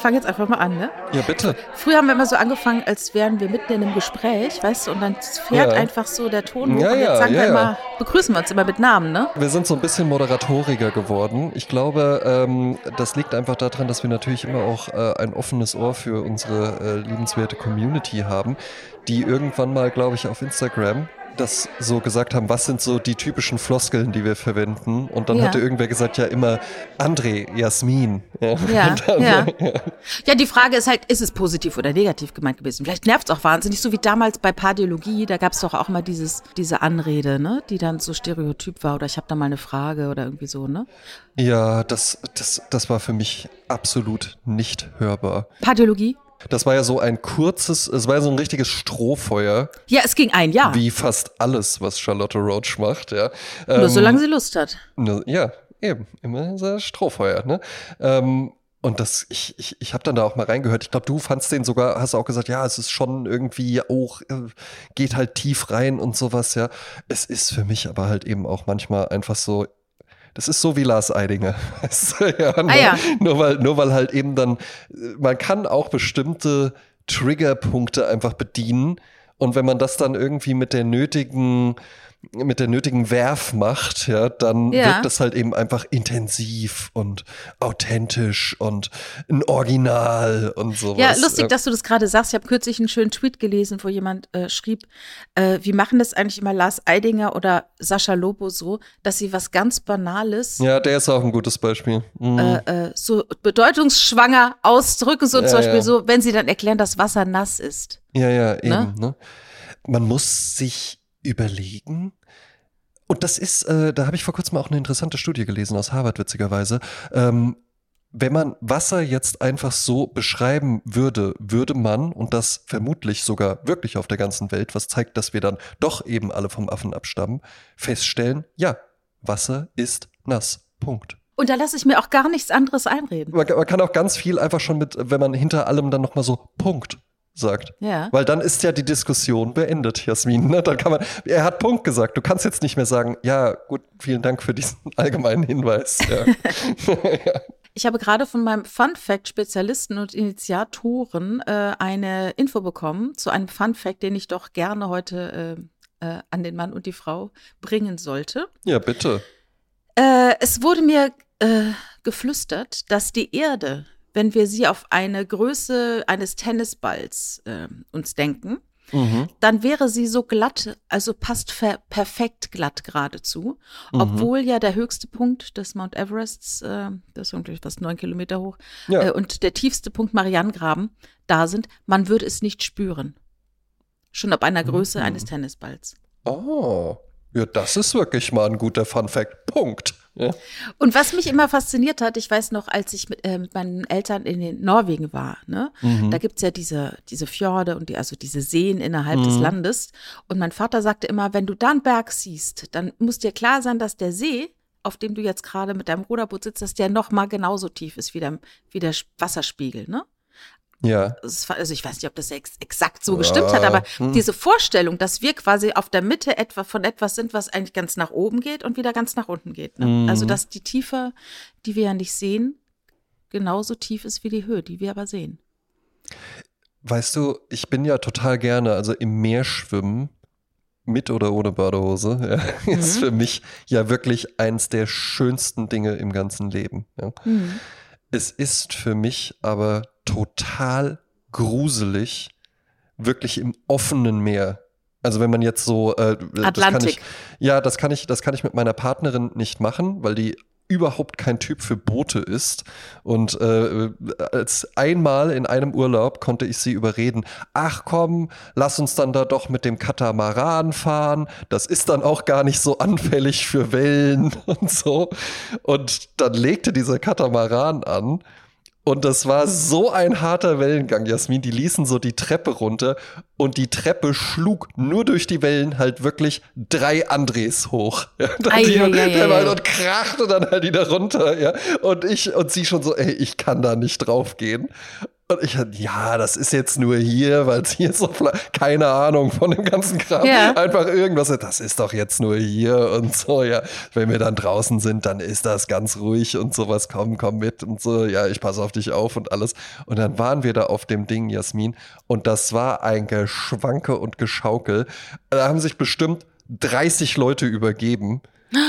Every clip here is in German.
fange jetzt einfach mal an, ne? Ja, bitte. Früher haben wir immer so angefangen, als wären wir mitten in einem Gespräch, weißt du, und dann fährt Ja. einfach so der Ton hoch Ja, und jetzt sagen ja, wir immer, begrüßen wir uns immer mit Namen, ne? Wir sind so ein bisschen moderatoriger geworden. Ich glaube, ähm, das liegt einfach daran, dass wir natürlich immer auch äh, ein offenes Ohr für unsere äh, liebenswerte Community haben, die irgendwann mal, glaube ich, auf Instagram das so gesagt haben, was sind so die typischen Floskeln, die wir verwenden. Und dann Ja. hatte irgendwer gesagt, ja immer André, Jasmin. Ja, Ja, dann, ja. Ja, die Frage ist halt, ist es positiv oder negativ gemeint gewesen? Vielleicht nervt es auch wahnsinnig, so wie damals bei Pardiologie, da gab es doch auch immer dieses, diese Anrede, ne? Die dann so stereotyp war oder ich habe da mal eine Frage oder irgendwie so, ne? ja das, das, das war für mich absolut nicht hörbar. Pardiologie? Das war ja so ein kurzes, es war ja so ein richtiges Strohfeuer, Ja, es ging ein Jahr. wie fast alles, was Charlotte Roach macht, ja. Nur Ähm, solange sie Lust hat. ne, ja, eben, immer so Strohfeuer, ne? Ähm, und das, ich, ich, ich habe dann da auch mal reingehört. Ich glaube, du fandst den sogar, hast auch gesagt, ja, es ist schon irgendwie auch, äh, geht halt tief rein und sowas, ja. Es ist für mich aber halt eben auch manchmal einfach so, das ist so wie Lars Eidinger. Ja, nur, ja. nur, weil, nur weil halt eben dann, äh, man kann auch bestimmte Triggerpunkte einfach bedienen. Und wenn man das dann irgendwie mit der nötigen, mit der nötigen Werf macht, ja, dann Ja. wirkt das halt eben einfach intensiv und authentisch und ein Original und sowas. Ja, lustig, ja. dass du das gerade sagst. Ich habe kürzlich einen schönen Tweet gelesen, wo jemand äh, schrieb, äh, wie machen das eigentlich immer Lars Eidinger oder Sascha Lobo so, dass sie was ganz Banales Ja, der ist auch ein gutes Beispiel. Mhm. äh, äh, so bedeutungsschwanger ausdrücken, so Ja, zum Beispiel so, wenn sie dann erklären, dass Wasser nass ist. Ja, ja, eben. Ne? Ne? Man muss sich überlegen. Und das ist, äh, da habe ich vor kurzem auch eine interessante Studie gelesen aus Harvard, witzigerweise. Ähm, wenn man Wasser jetzt einfach so beschreiben würde, würde man, und das vermutlich sogar wirklich auf der ganzen Welt, was zeigt, dass wir dann doch eben alle vom Affen abstammen, feststellen, ja, Wasser ist nass. Punkt. Und da lasse ich mir auch gar nichts anderes einreden. Man, man kann auch ganz viel einfach schon mit, wenn man hinter allem dann nochmal so Punkt sagt. Ja. Weil dann ist ja die Diskussion beendet, Jasmin. Ne? Dann kann man, er hat Punkt gesagt. Du kannst jetzt nicht mehr sagen, ja, gut, vielen Dank für diesen allgemeinen Hinweis. Ja. Ich habe gerade von meinem Fun Fact Spezialisten und Initiatoren äh, eine Info bekommen zu einem Fun Fact, den ich doch gerne heute äh, äh, an den Mann und die Frau bringen sollte. ja, bitte. Äh, es wurde mir äh, geflüstert, dass die Erde, wenn wir sie auf eine Größe eines Tennisballs äh, uns denken, Mhm. dann wäre sie so glatt, also passt perfekt glatt geradezu. Mhm. Obwohl ja der höchste Punkt des Mount Everests, äh, das ist irgendwie fast neun Kilometer hoch, Ja. äh, und der tiefste Punkt Marianengraben da sind, man würde es nicht spüren. Schon ab einer Größe Mhm. eines Tennisballs. Oh, ja, das ist wirklich mal ein guter Fun Fact. Punkt. Ja. Und was mich immer fasziniert hat, ich weiß noch, als ich mit, äh, mit meinen Eltern in den Norwegen war, ne, Mhm. da gibt's ja diese, diese Fjorde und die, also diese Seen innerhalb Mhm. des Landes. Und mein Vater sagte immer, wenn du da einen Berg siehst, dann muss dir klar sein, dass der See, auf dem du jetzt gerade mit deinem Ruderboot sitzt, dass der noch mal genauso tief ist wie der, wie der Wasserspiegel, ne? Ja. Also ich weiß nicht, ob das ex exakt so gestimmt hat, Ja, aber hm. diese Vorstellung, dass wir quasi auf der Mitte etwa von etwas sind, was eigentlich ganz nach oben geht und wieder ganz nach unten geht. Ne? Mhm. Also dass die Tiefe, die wir ja nicht sehen, genauso tief ist wie die Höhe, die wir aber sehen. Weißt du, ich bin ja total gerne, also im Meer schwimmen, mit oder ohne Badehose, ja, ist Mhm. für mich ja wirklich eins der schönsten Dinge im ganzen Leben. Ja. Es ist für mich aber total gruselig, wirklich im offenen Meer. Also wenn man jetzt so äh, Das kann Atlantik. ich, ja, das kann ich, das kann ich mit meiner Partnerin nicht machen, weil die überhaupt kein Typ für Boote ist. Und äh, als einmal in einem Urlaub konnte ich sie überreden, ach komm, lass uns dann da doch mit dem Katamaran fahren. Das ist dann auch gar nicht so anfällig für Wellen und so. Und dann legte dieser Katamaran an. Und das war so ein harter Wellengang, Jasmin. Die ließen so die Treppe runter und die Treppe schlug nur durch die Wellen halt wirklich drei Andres hoch. Ja, Ei, die, ei, ei, der ei, war- ei. und krachte dann halt wieder runter. Ja. Und ich und sie schon so, ey, ich kann da nicht drauf gehen. Und ich hatte, ja, das ist jetzt nur hier, weil es hier so, keine Ahnung von dem ganzen Kram. Ja. Einfach irgendwas, das ist doch jetzt nur hier und so, ja. Wenn wir dann draußen sind, dann ist das ganz ruhig und sowas, komm, komm mit und so, ja, ich passe auf dich auf und alles. Und dann waren wir da auf dem Ding, Jasmin, und das war ein Geschwanke und Geschaukel. Da haben sich bestimmt 30 Leute übergeben.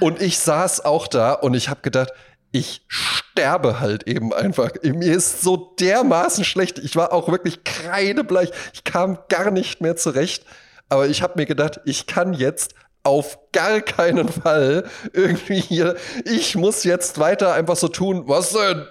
Und ich saß auch da und ich habe gedacht, ich sterbe halt eben einfach. Mir ist so dermaßen schlecht. Ich war auch wirklich kreidebleich. Ich kam gar nicht mehr zurecht. Aber ich habe mir gedacht, ich kann jetzt auf gar keinen Fall irgendwie hier, ich muss jetzt weiter einfach so tun, was denn?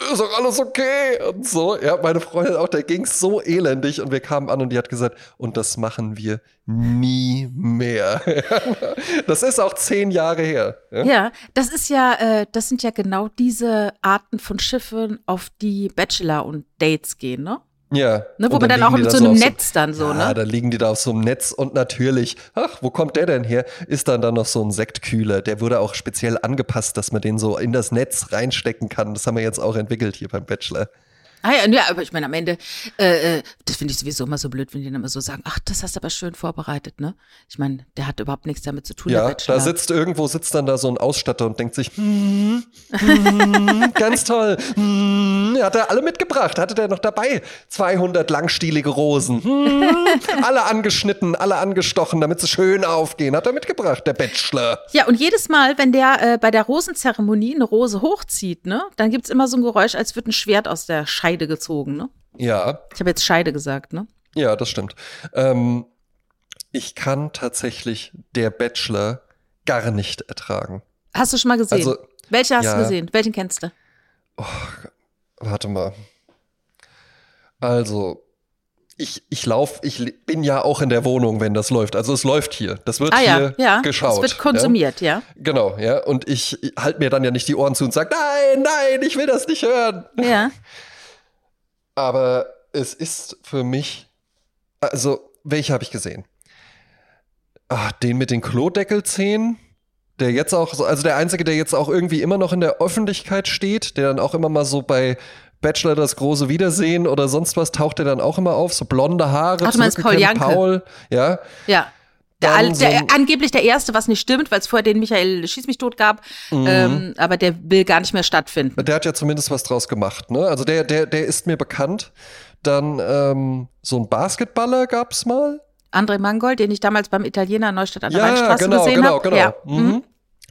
Ist doch alles okay und so. Ja, meine Freundin auch, der ging so elendig und wir kamen an und die hat gesagt, und das machen wir nie mehr. das ist auch zehn Jahre her. Ja, ja das ist ja, äh, das sind ja genau diese Arten von Schiffen, auf die Bachelor und Dates gehen, ne? Ja. Ne, wo man dann, dann auch mit so einem so Netz dann so, ja, ne? Ja, da liegen die da auf so einem Netz und natürlich, ach, wo kommt der denn her? Ist dann dann noch so ein Sektkühler. Der wurde auch speziell angepasst, dass man den so in das Netz reinstecken kann. Das haben wir jetzt auch entwickelt hier beim Bachelor. Ah ja, ja, aber ich meine, am Ende, äh, äh, das finde ich sowieso immer so blöd, wenn die dann immer so sagen, ach, das hast du aber schön vorbereitet, ne? Ich meine, der hat überhaupt nichts damit zu tun. Ja, da sitzt irgendwo, sitzt dann da so ein Ausstatter und denkt sich, hm, hm, ganz toll, hm, hat er alle mitgebracht, hatte der noch dabei 200 langstielige Rosen, hm, alle angeschnitten, alle angestochen, damit sie schön aufgehen, hat er mitgebracht, der Bachelor. Ja, und jedes Mal, wenn der äh, bei der Rosenzeremonie eine Rose hochzieht, ne, dann gibt es immer so ein Geräusch, als würde ein Schwert aus der Scheide gezogen, ne? Ja. Ich habe jetzt Scheide gesagt, ne? Ja, das stimmt. Ähm, ich kann tatsächlich der Bachelor gar nicht ertragen. Hast du schon mal gesehen? Also, Welche hast ja, du gesehen? Welchen kennst du? Oh, warte mal. Also, ich, ich lauf, ich bin ja auch in der Wohnung, wenn das läuft. Also es läuft hier. Das wird ah, ja, hier ja. geschaut. Es wird konsumiert, ja. ja. Genau, ja. Und ich, ich halte mir dann ja nicht die Ohren zu und sage, nein, nein, ich will das nicht hören. Ja. Aber es ist für mich, also, welche habe ich gesehen? Ach, den mit den Klodeckelzähnen, der jetzt auch, also der einzige, der jetzt auch irgendwie immer noch in der Öffentlichkeit steht, der dann auch immer mal so bei Bachelor das große Wiedersehen oder sonst was taucht der dann auch immer auf, so blonde Haare. Ach, du meinst Paul Janke. Paul, ja. Ja. Der, Al, der, angeblich der erste, was nicht stimmt, weil es vorher den Michael Schieß mich tot gab, mhm. ähm, aber der will gar nicht mehr stattfinden. Der hat ja zumindest was draus gemacht, ne? Also der, der, der ist mir bekannt. Dann ähm, so ein Basketballer gab's mal. André Mangold, den ich damals beim Italiener Neustadt an der ja, Weinstraße genau, gesehen genau, habe. Genau, genau. Ja. Mhm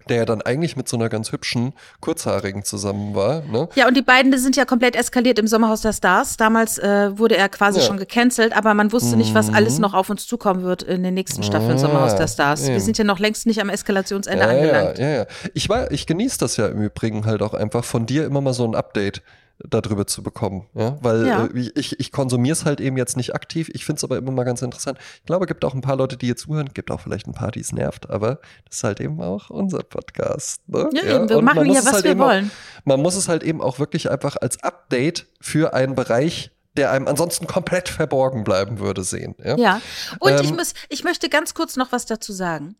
der ja dann eigentlich mit so einer ganz hübschen Kurzhaarigen zusammen war. Ne? Ja, und die beiden sind ja komplett eskaliert im Sommerhaus der Stars. Damals äh, wurde er quasi ja. schon gecancelt, aber man wusste nicht, was alles mhm. noch auf uns zukommen wird in den nächsten Staffeln ah, Sommerhaus der Stars. Ja. Wir sind ja noch längst nicht am Eskalationsende ja, angelangt. Ja, ja, ja. Ich, ich genieße das ja im Übrigen halt auch einfach von dir immer mal so ein Update darüber zu bekommen. Ja? Weil ja. Äh, ich, ich konsumiere es halt eben jetzt nicht aktiv. Ich finde es aber immer mal ganz interessant. Ich glaube, es gibt auch ein paar Leute, die hier zuhören. gibt auch vielleicht ein paar, die es nervt, aber das ist halt eben auch unser Podcast. Ne? Ja, ja? wir Und machen ja, was halt wir wollen. Auch, man muss es halt eben auch wirklich einfach als Update für einen Bereich der einem ansonsten komplett verborgen bleiben würde, sehen. Ja, ja. und ähm, ich, muss, ich möchte ganz kurz noch was dazu sagen.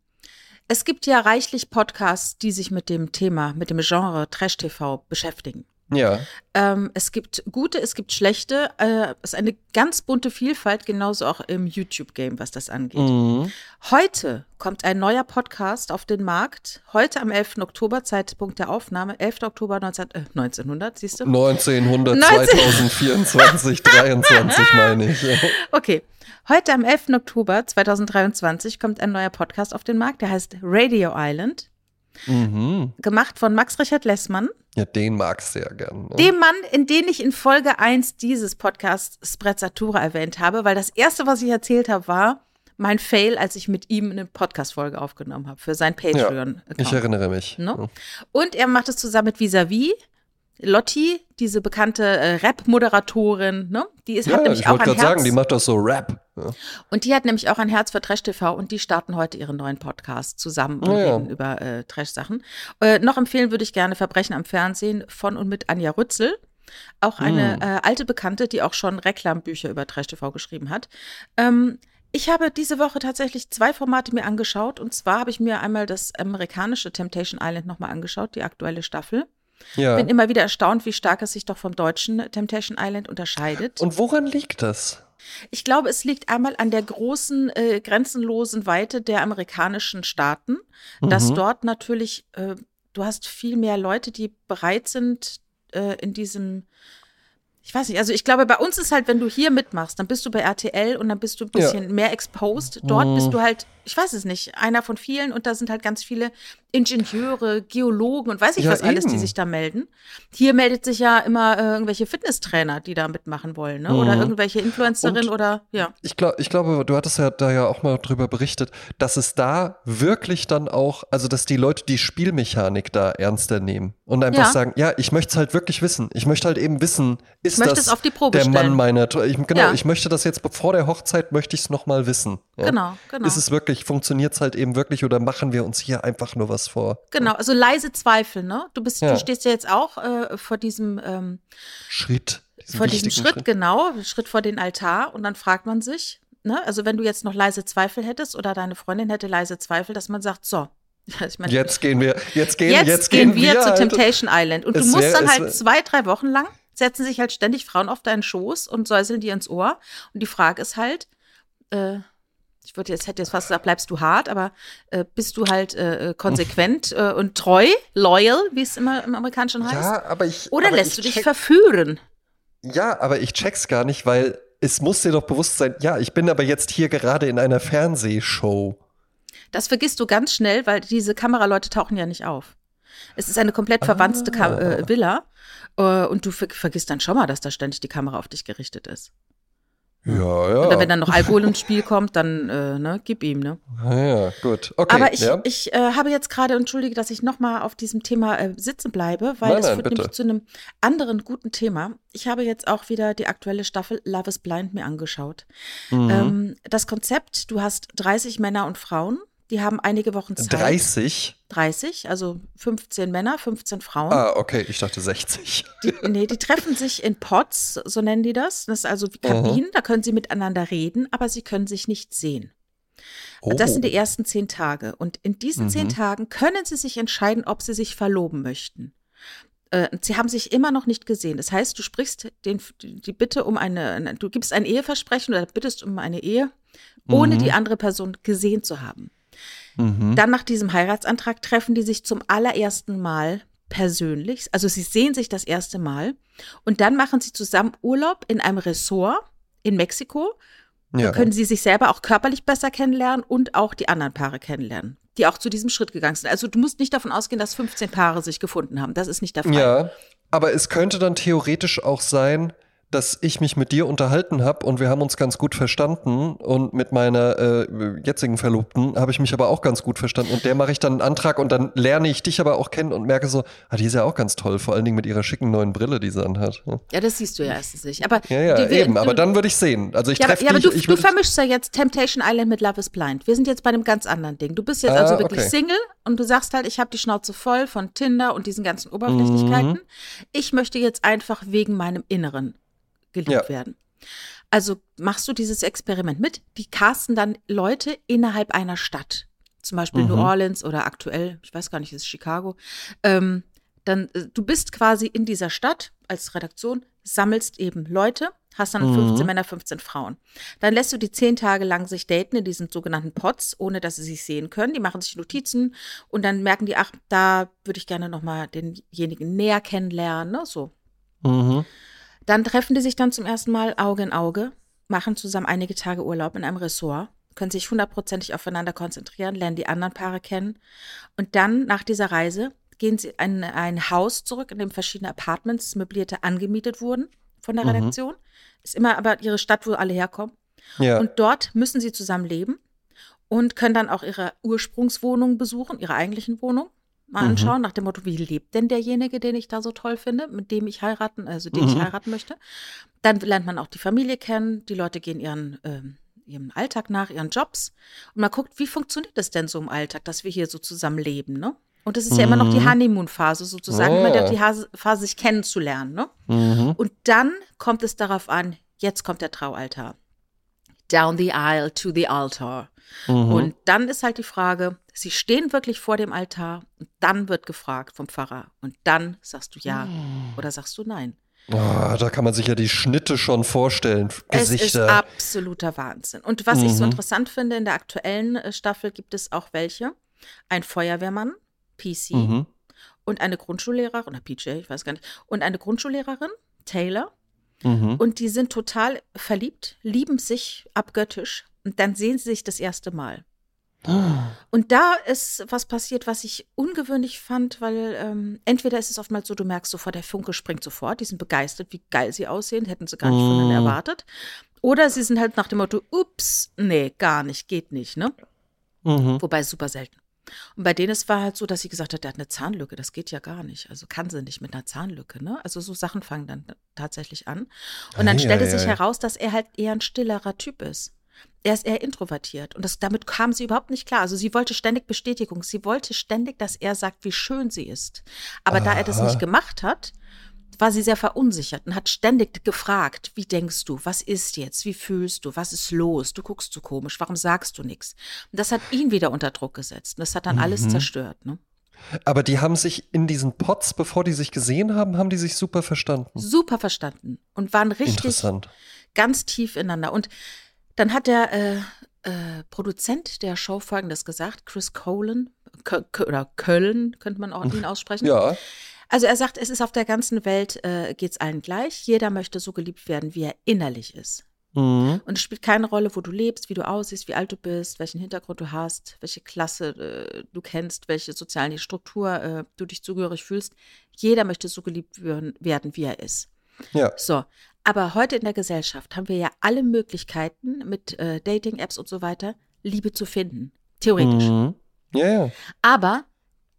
Es gibt ja reichlich Podcasts, die sich mit dem Thema, mit dem Genre Trash-TV beschäftigen. Ja. Ähm, es gibt gute, es gibt schlechte. Äh, es ist eine ganz bunte Vielfalt, genauso auch im YouTube-Game, was das angeht. Mhm. Heute kommt ein neuer Podcast auf den Markt. Heute am 11. Oktober, Zeitpunkt der Aufnahme, 11. Oktober 19, äh, 1900, siehst du? 1900, 2024, 23 meine ich. Okay. Heute am 11. Oktober 2023 kommt ein neuer Podcast auf den Markt, der heißt Radio Island. Mhm. Gemacht von Max Richard Lessmann. Ja, den magst du ja gern. Ne? Dem Mann, in den ich in Folge 1 dieses Podcasts Sprezzatura erwähnt habe, weil das erste, was ich erzählt habe, war mein Fail, als ich mit ihm eine Podcast-Folge aufgenommen habe für sein Patreon. Ja, ich erinnere mich. Ne? Und er macht es zusammen mit Visavi. Lotti, diese bekannte äh, Rap-Moderatorin, ne? Die ist, ja, hat nämlich ich auch ein Herz. sagen, die macht doch so Rap. Ja. Und die hat nämlich auch ein Herz für Trash TV und die starten heute ihren neuen Podcast zusammen und ja, reden über äh, Trash-Sachen. Äh, noch empfehlen würde ich gerne Verbrechen am Fernsehen von und mit Anja Rützel. Auch eine mm. äh, alte Bekannte, die auch schon Reklambücher über Trash TV geschrieben hat. Ähm, ich habe diese Woche tatsächlich zwei Formate mir angeschaut. Und zwar habe ich mir einmal das amerikanische Temptation Island nochmal angeschaut, die aktuelle Staffel. Ja. Bin immer wieder erstaunt, wie stark es sich doch vom deutschen Temptation Island unterscheidet. Und woran liegt das? Ich glaube, es liegt einmal an der großen, äh, grenzenlosen Weite der amerikanischen Staaten, mhm. dass dort natürlich, äh, du hast viel mehr Leute, die bereit sind, äh, in diesem ich weiß nicht, also ich glaube, bei uns ist halt, wenn du hier mitmachst, dann bist du bei RTL und dann bist du ein bisschen ja. mehr exposed. Dort mhm. bist du halt, ich weiß es nicht, einer von vielen und da sind halt ganz viele Ingenieure, Geologen und weiß ich ja, was alles, die sich da melden. Hier meldet sich ja immer äh, irgendwelche Fitnesstrainer, die da mitmachen wollen, ne? Oder mhm. irgendwelche Influencerinnen oder ja. Ich glaube, ich glaube, du hattest ja da ja auch mal drüber berichtet, dass es da wirklich dann auch, also dass die Leute die Spielmechanik da ernster nehmen und einfach ja. sagen, ja, ich möchte es halt wirklich wissen. Ich möchte halt eben wissen, ist das der stellen. Mann meiner, ich, genau, ja. ich möchte das jetzt vor der Hochzeit möchte ich es noch mal wissen. Genau, genau. Ist es wirklich, funktioniert es halt eben wirklich oder machen wir uns hier einfach nur was vor. Genau, also leise Zweifel, ne? Du bist, ja. du stehst ja jetzt auch äh, vor diesem ähm, Schritt. Vor diesem Schritt, Schritt, genau, Schritt vor den Altar und dann fragt man sich, ne? Also wenn du jetzt noch leise Zweifel hättest oder deine Freundin hätte leise Zweifel, dass man sagt, so, ich mein, jetzt gehen wir, jetzt gehen, jetzt, jetzt gehen, wir, wir zu Temptation Island. Und du musst wär, dann halt zwei, drei Wochen lang setzen sich halt ständig Frauen auf deinen Schoß und säuseln dir ins Ohr. Und die Frage ist halt, äh, ich würde jetzt hätte jetzt fast gesagt, bleibst du hart, aber äh, bist du halt äh, äh konsequent äh, und treu, loyal, wie es immer im Amerikanischen heißt? Ja, aber ich. Oder aber lässt du dich verführen? Ja, aber ich check's gar nicht, weil es muss dir doch bewusst sein, ja, ich bin aber jetzt hier gerade in einer Fernsehshow. Das vergisst du ganz schnell, weil diese Kameraleute tauchen ja nicht auf. Es ist eine komplett verwandte ah. äh, Villa äh, und du ver vergisst dann schon mal, dass da ständig die Kamera auf dich gerichtet ist. Ja, ja. Oder wenn dann noch Alkohol ins Spiel kommt, dann äh, ne, gib ihm, ne? Ja, gut. Okay. Aber ich, ja. ich äh, habe jetzt gerade, entschuldige, dass ich nochmal auf diesem Thema äh, sitzen bleibe, weil nein, es führt nämlich zu einem anderen guten Thema. Ich habe jetzt auch wieder die aktuelle Staffel Love is Blind mir angeschaut. Mhm. Ähm, das Konzept, du hast 30 Männer und Frauen, die haben einige Wochen Zeit. 30? 30, also 15 Männer, 15 Frauen. Ah, okay, ich dachte 60. Die, nee, die treffen sich in Pots, so nennen die das. Das ist also wie Kabinen, uh -huh. da können sie miteinander reden, aber sie können sich nicht sehen. Oh. Das sind die ersten zehn Tage. Und in diesen mhm. zehn Tagen können sie sich entscheiden, ob sie sich verloben möchten. Äh, sie haben sich immer noch nicht gesehen. Das heißt, du sprichst den, die Bitte um eine, du gibst ein Eheversprechen oder bittest um eine Ehe, ohne mhm. die andere Person gesehen zu haben. Mhm. Dann nach diesem Heiratsantrag treffen die sich zum allerersten Mal persönlich. Also sie sehen sich das erste Mal und dann machen sie zusammen Urlaub in einem Ressort in Mexiko. Ja. Da können sie sich selber auch körperlich besser kennenlernen und auch die anderen Paare kennenlernen, die auch zu diesem Schritt gegangen sind. Also du musst nicht davon ausgehen, dass 15 Paare sich gefunden haben. Das ist nicht der Fall. Ja, aber es könnte dann theoretisch auch sein, dass ich mich mit dir unterhalten habe und wir haben uns ganz gut verstanden und mit meiner äh, jetzigen Verlobten habe ich mich aber auch ganz gut verstanden und der mache ich dann einen Antrag und dann lerne ich dich aber auch kennen und merke so, ah, die ist ja auch ganz toll, vor allen Dingen mit ihrer schicken neuen Brille, die sie anhat. Ja, ja das siehst du ja erstens nicht. Aber ja, ja, die, eben, du, aber dann würde ich sehen. Also ich ja, treffe ja, dich. aber du, ich du vermischst ja jetzt Temptation Island mit Love is Blind. Wir sind jetzt bei einem ganz anderen Ding. Du bist jetzt ah, also wirklich okay. Single und du sagst halt, ich habe die Schnauze voll von Tinder und diesen ganzen Oberflächlichkeiten. Mhm. Ich möchte jetzt einfach wegen meinem Inneren geliebt ja. werden. Also machst du dieses Experiment mit. Die casten dann Leute innerhalb einer Stadt. Zum Beispiel mhm. New Orleans oder aktuell, ich weiß gar nicht, ist Chicago. Ähm, dann, äh, du bist quasi in dieser Stadt als Redaktion, sammelst eben Leute, hast dann 15 mhm. Männer, 15 Frauen. Dann lässt du die zehn Tage lang sich daten in diesen sogenannten Pots, ohne dass sie sich sehen können. Die machen sich Notizen und dann merken die, ach, da würde ich gerne nochmal denjenigen näher kennenlernen, ne? so. Mhm. Dann treffen die sich dann zum ersten Mal Auge in Auge, machen zusammen einige Tage Urlaub in einem Ressort, können sich hundertprozentig aufeinander konzentrieren, lernen die anderen Paare kennen. Und dann nach dieser Reise gehen sie in ein Haus zurück, in dem verschiedene Apartments, möblierte, angemietet wurden von der mhm. Redaktion. Mhm. Ist immer aber ihre Stadt, wo alle herkommen. Ja. Und dort müssen sie zusammen leben und können dann auch ihre Ursprungswohnung besuchen, ihre eigentlichen Wohnung mal mhm. anschauen, nach dem Motto, wie lebt denn derjenige, den ich da so toll finde, mit dem ich heiraten, also den mhm. ich heiraten möchte. Dann lernt man auch die Familie kennen, die Leute gehen ihren, äh, ihrem Alltag nach, ihren Jobs und man guckt, wie funktioniert das denn so im Alltag, dass wir hier so zusammen leben, ne? Und das ist mhm. ja immer noch die mhm. Honeymoon-Phase sozusagen, oh. immer die Phase, sich kennenzulernen, ne? Mhm. Und dann kommt es darauf an, jetzt kommt der Traualtar. Down the aisle to the altar. Mhm. Und dann ist halt die Frage, sie stehen wirklich vor dem Altar und dann wird gefragt vom Pfarrer und dann sagst du ja oder sagst du nein. Oh, da kann man sich ja die Schnitte schon vorstellen. Es ist Gesichter. absoluter Wahnsinn. Und was ich so Mhm. interessant finde, in der aktuellen äh, Staffel gibt es auch welche. Ein Feuerwehrmann, PC, Mhm. und eine Grundschullehrerin, oder PJ, ich weiß gar nicht, und eine Grundschullehrerin, Taylor. Mhm. Und die sind total verliebt, lieben sich abgöttisch. Und dann sehen sie sich das erste Mal. Und da ist was passiert, was ich ungewöhnlich fand, weil ähm, entweder ist es oftmals so, du merkst sofort, der Funke springt sofort, die sind begeistert, wie geil sie aussehen, hätten sie gar nicht voneinander Mm. erwartet. Oder sie sind halt nach dem Motto, ups, nee, gar nicht, geht nicht, ne? Mhm. Wobei super selten. Und bei denen es war halt so, dass sie gesagt hat, der hat eine Zahnlücke, das geht ja gar nicht. Also kann sie nicht mit einer Zahnlücke, ne? Also so Sachen fangen dann tatsächlich an. Und dann Ei, stellte ei, sich ei. heraus, dass er halt eher ein stillerer Typ ist. Er ist eher introvertiert. Und das, damit kam sie überhaupt nicht klar. Also sie wollte ständig Bestätigung. Sie wollte ständig, dass er sagt, wie schön sie ist. Aber da er das Aha. nicht gemacht hat, war sie sehr verunsichert und hat ständig gefragt, wie denkst du, was ist jetzt, wie fühlst du, was ist los, du guckst so komisch, warum sagst du nichts? Und das hat ihn wieder unter Druck gesetzt und das hat dann alles Mhm. zerstört. Ne? Aber die haben sich in diesen Pots, bevor die sich gesehen haben, haben die sich super verstanden. Super verstanden und waren richtig Interessant. ganz tief ineinander. Und dann hat der äh, äh, Produzent der Show folgendes gesagt, Chris Colan, Kö oder Köln könnte man auch ihn aussprechen. Ja. Also er sagt, es ist auf der ganzen Welt, äh, geht es allen gleich. Jeder möchte so geliebt werden, wie er innerlich ist. Mhm. Und es spielt keine Rolle, wo du lebst, wie du aussiehst, wie alt du bist, welchen Hintergrund du hast, welche Klasse äh, du kennst, welche soziale Struktur äh, du dich zugehörig fühlst. Jeder möchte so geliebt werden, wie er ist. Ja. So, aber heute in der Gesellschaft haben wir ja alle Möglichkeiten mit äh, Dating-Apps und so weiter, Liebe zu finden. Theoretisch. Mhm. Ja, ja. Aber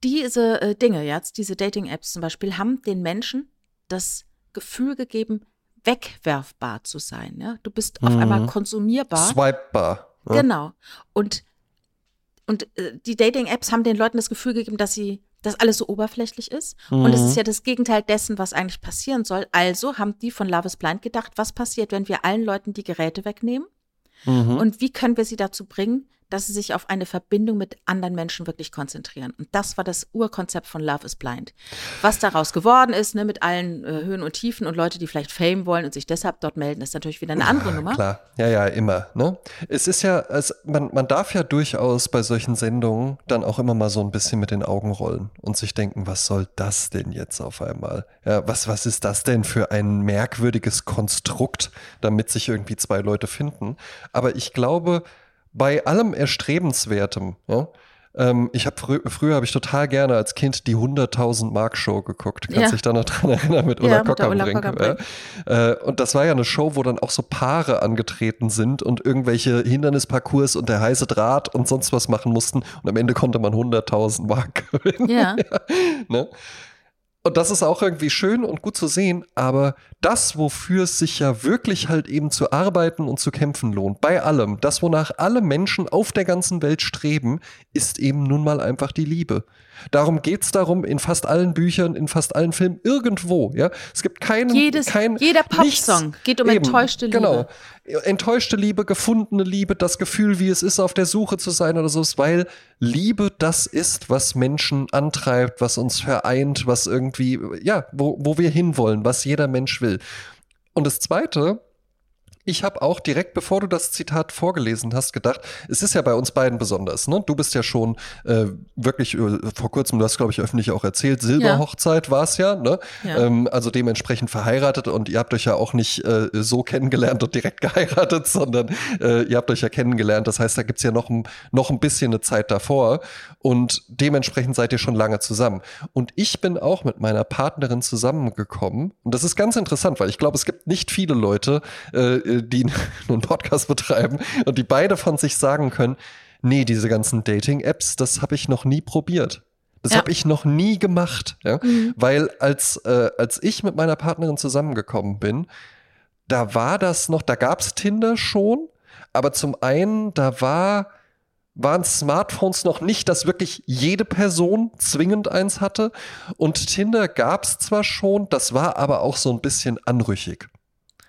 diese äh, Dinge jetzt, diese Dating-Apps zum Beispiel, haben den Menschen das Gefühl gegeben, wegwerfbar zu sein. Ja? Du bist auf Mhm. einmal konsumierbar. Swipebar. Ja. Genau. Und, und äh, die Dating-Apps haben den Leuten das Gefühl gegeben, dass sie dass alles so oberflächlich ist. Und es Mhm. ist ja das Gegenteil dessen, was eigentlich passieren soll. Also haben die von Love is Blind gedacht, was passiert, wenn wir allen Leuten die Geräte wegnehmen? Mhm. Und wie können wir sie dazu bringen, dass sie sich auf eine Verbindung mit anderen Menschen wirklich konzentrieren? Und das war das Urkonzept von Love is Blind. Was daraus geworden ist, ne, mit allen äh, Höhen und Tiefen und Leute, die vielleicht Fame wollen und sich deshalb dort melden, ist natürlich wieder eine andere Nummer. Klar, ja, ja, immer. Ne? Es ist ja, es, man, man darf ja durchaus bei solchen Sendungen dann auch immer mal so ein bisschen mit den Augen rollen und sich denken, was soll das denn jetzt auf einmal? Ja, was, was ist das denn für ein merkwürdiges Konstrukt, damit sich irgendwie zwei Leute finden? Aber ich glaube, bei allem Erstrebenswertem, ja, ähm, ich habe frü früher habe ich total gerne als Kind die 100.000 Mark Show geguckt. Kannst Ja. dich da noch dran erinnern mit Ja, Ulla Kockerbrink? Kockerbrink. Ja? Äh, und das war ja eine Show, wo dann auch so Paare angetreten sind und irgendwelche Hindernisparcours und der heiße Draht und sonst was machen mussten. Und am Ende konnte man 100.000 Mark gewinnen. Ja. Ne? Und das ist auch irgendwie schön und gut zu sehen, aber das, wofür es sich ja wirklich halt eben zu arbeiten und zu kämpfen lohnt, bei allem, das, wonach alle Menschen auf der ganzen Welt streben, ist eben nun mal einfach die Liebe. Darum geht es darum in fast allen Büchern, in fast allen Filmen, irgendwo. Ja? Es gibt keinen. Jedes, kein, jeder nichts- Popsong geht um Eben, enttäuschte Liebe. Genau. Enttäuschte Liebe, gefundene Liebe, das Gefühl, wie es ist, auf der Suche zu sein oder so, weil Liebe das ist, was Menschen antreibt, was uns vereint, was irgendwie, ja, wo, wo wir hinwollen, was jeder Mensch will. Und das Zweite, ich habe auch direkt, bevor du das Zitat vorgelesen hast, gedacht, es ist ja bei uns beiden besonders. Ne? Du bist ja schon äh, wirklich äh, vor kurzem, du hast, glaube ich, öffentlich auch erzählt, Silberhochzeit war es ja. Ne? Ja. Ähm, also dementsprechend verheiratet und ihr habt euch ja auch nicht äh, so kennengelernt und direkt geheiratet, sondern äh, ihr habt euch ja kennengelernt. Das heißt, da gibt's ja noch, ein, noch ein bisschen eine Zeit davor und dementsprechend seid ihr schon lange zusammen. Und ich bin auch mit meiner Partnerin zusammengekommen und das ist ganz interessant, weil ich glaube, es gibt nicht viele Leute, äh, die einen Podcast betreiben und die beide von sich sagen können, nee, diese ganzen Dating-Apps, das habe ich noch nie probiert. Das Ja. habe ich noch nie gemacht, ja? Mhm. weil als, äh, als ich mit meiner Partnerin zusammengekommen bin, da war das noch, da gab's Tinder schon, aber zum einen, da war, waren Smartphones noch nicht, dass wirklich jede Person zwingend eins hatte und Tinder gab's zwar schon, das war aber auch so ein bisschen anrüchig.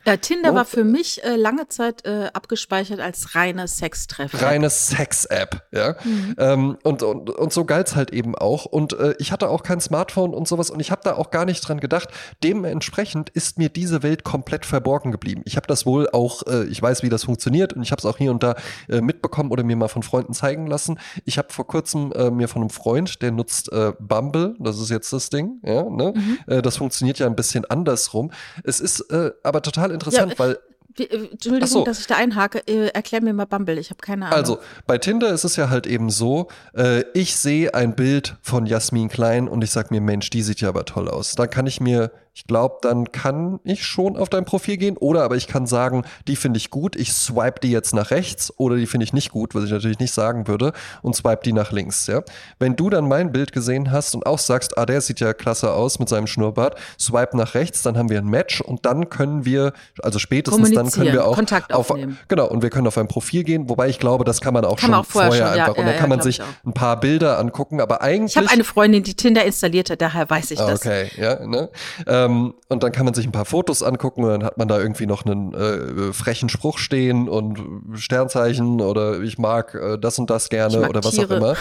Ja, Tinder war für mich äh, lange Zeit äh, abgespeichert als reine Sextreff. Reine Sex-App, ja. Mhm. Ähm, und, und, und so galt's halt eben auch. Und äh, ich hatte auch kein Smartphone und sowas und ich habe da auch gar nicht dran gedacht. Dementsprechend ist mir diese Welt komplett verborgen geblieben. Ich habe das wohl auch, äh, ich weiß, wie das funktioniert und ich habe es auch hier und da äh, mitbekommen oder mir mal von Freunden zeigen lassen. Ich habe vor kurzem äh, mir von einem Freund, der nutzt äh, Bumble, das ist jetzt das Ding, ja, ne? Mhm. Äh, das funktioniert ja ein bisschen andersrum. Es ist äh, aber total interessant, ja, weil wie, äh, Entschuldigung, so. dass ich da einhake. Äh, erklär mir mal Bumble, ich habe keine Ahnung. Also, bei Tinder ist es ja halt eben so, äh, ich sehe ein Bild von Jasmin Klein und ich sag mir, Mensch, die sieht ja aber toll aus. Da kann ich mir ich glaube, dann kann ich schon auf dein Profil gehen. Oder aber ich kann sagen, die finde ich gut, ich swipe die jetzt nach rechts oder die finde ich nicht gut, was ich natürlich nicht sagen würde, und swipe die nach links. Ja? Wenn du dann mein Bild gesehen hast und auch sagst, ah, der sieht ja klasse aus mit seinem Schnurrbart, swipe nach rechts, dann haben wir ein Match und dann können wir, also spätestens dann können wir auch Kontakt auf, aufnehmen. genau, und wir können auf ein Profil gehen, wobei ich glaube, das kann man auch kann schon man auch vorher, vorher schon, einfach. Ja, und dann ja, kann man sich ein paar Bilder angucken, aber eigentlich. Ich habe eine Freundin, die Tinder installiert hat, daher weiß ich das. Okay, ja, ne? Ähm, ähm, und dann kann man sich ein paar Fotos angucken und dann hat man da irgendwie noch einen äh, frechen Spruch stehen und Sternzeichen oder ich mag äh, das und das gerne oder was auch immer.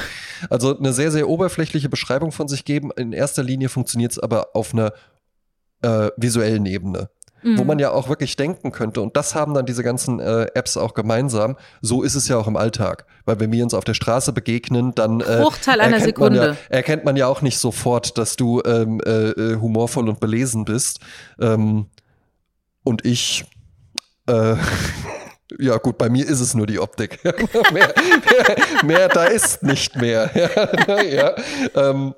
Also eine sehr, sehr oberflächliche Beschreibung von sich geben. In erster Linie funktioniert es aber auf einer äh, visuellen Ebene mhm. wo man ja auch wirklich denken könnte. Und das haben dann diese ganzen äh, Apps auch gemeinsam. So ist es ja auch im Alltag. Weil wenn wir uns auf der Straße begegnen, dann äh, Bruchteil einer Sekunde. Man ja, erkennt man ja auch nicht sofort, dass du ähm, äh, äh humorvoll und belesen bist. Ähm, und ich äh, Ja, gut, bei mir ist es nur die Optik. mehr, mehr, mehr, da ist nicht mehr. ja, ja. Ähm,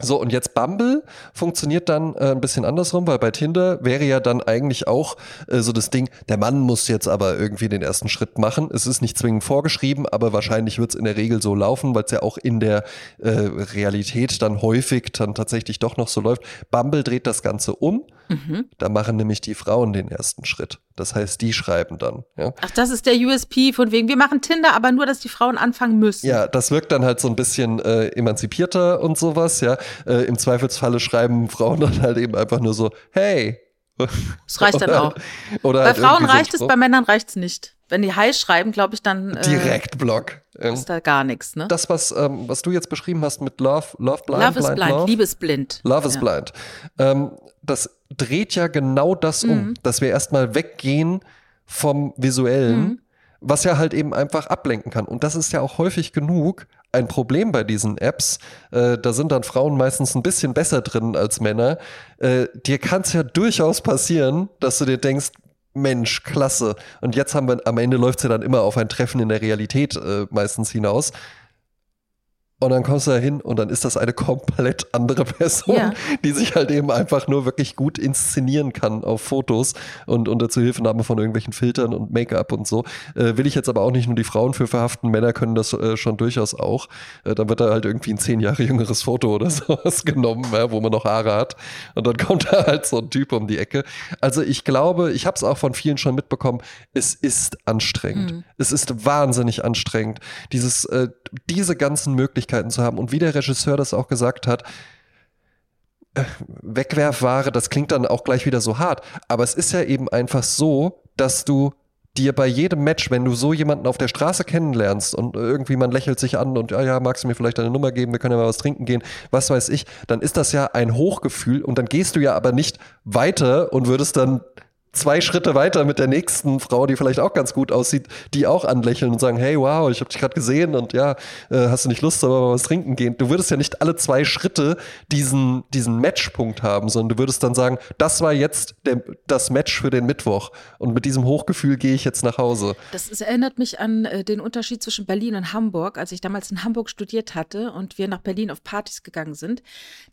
so, und jetzt Bumble funktioniert dann äh, ein bisschen andersrum, weil bei Tinder wäre ja dann eigentlich auch äh, so das Ding, der Mann muss jetzt aber irgendwie den ersten Schritt machen. Es ist nicht zwingend vorgeschrieben, aber wahrscheinlich wird es in der Regel so laufen, weil es ja auch in der äh, Realität dann häufig dann tatsächlich doch noch so läuft. Bumble dreht das Ganze um. Mhm. Da machen nämlich die Frauen den ersten Schritt. Das heißt, die schreiben dann. Ja. Ach, das ist der USP von wegen, wir machen Tinder, aber nur, dass die Frauen anfangen müssen. Ja, das wirkt dann halt so ein bisschen äh, emanzipierter und sowas, ja. Äh, Im Zweifelsfalle schreiben Frauen dann halt eben einfach nur so, hey. Das reicht dann auch. Oder bei halt Frauen reicht es, bei Männern reicht es nicht. Wenn die Hi schreiben, glaube ich, dann. Äh, Direkt Block. Ist da gar nichts, ne? Das, was, ähm, was du jetzt beschrieben hast mit Love, Love Blind. Love is blind, blind. Love. Liebesblind. Love is ja. blind. Ähm, das dreht ja genau das um, mhm. dass wir erstmal weggehen vom Visuellen, mhm. was ja halt eben einfach ablenken kann. Und das ist ja auch häufig genug ein Problem bei diesen Apps. Äh, da sind dann Frauen meistens ein bisschen besser drin als Männer. Äh, dir kann es ja durchaus passieren, dass du dir denkst, Mensch, klasse. Und jetzt haben wir, am Ende läuft es ja dann immer auf ein Treffen in der Realität äh, meistens hinaus. Und dann kommst du da hin und dann ist das eine komplett andere Person, ja. die sich halt eben einfach nur wirklich gut inszenieren kann auf Fotos und unter Zuhilfenahme von irgendwelchen Filtern und Make-up und so. Äh, will ich jetzt aber auch nicht nur die Frauen für verhaften, Männer können das äh, schon durchaus auch. Äh, dann wird da halt irgendwie ein zehn Jahre jüngeres Foto oder sowas genommen, ja, wo man noch Haare hat. Und dann kommt da halt so ein Typ um die Ecke. Also ich glaube, ich habe es auch von vielen schon mitbekommen, es ist anstrengend. Mhm. Es ist wahnsinnig anstrengend. Dieses, äh, diese ganzen Möglichkeiten Möglichkeiten zu haben. Und wie der Regisseur das auch gesagt hat, äh, Wegwerfware, das klingt dann auch gleich wieder so hart, aber es ist ja eben einfach so, dass du dir bei jedem Match, wenn du so jemanden auf der Straße kennenlernst und irgendwie man lächelt sich an und ja, ja, magst du mir vielleicht deine Nummer geben, wir können ja mal was trinken gehen, was weiß ich, dann ist das ja ein Hochgefühl und dann gehst du ja aber nicht weiter und würdest dann zwei Schritte weiter mit der nächsten Frau, die vielleicht auch ganz gut aussieht, die auch anlächeln und sagen, hey, wow, ich habe dich gerade gesehen und ja, äh, hast du nicht Lust, aber mal was trinken gehen? Du würdest ja nicht alle zwei Schritte diesen, diesen Matchpunkt haben, sondern du würdest dann sagen, das war jetzt der, das Match für den Mittwoch und mit diesem Hochgefühl gehe ich jetzt nach Hause. Das ist, erinnert mich an äh, den Unterschied zwischen Berlin und Hamburg. Als ich damals in Hamburg studiert hatte und wir nach Berlin auf Partys gegangen sind,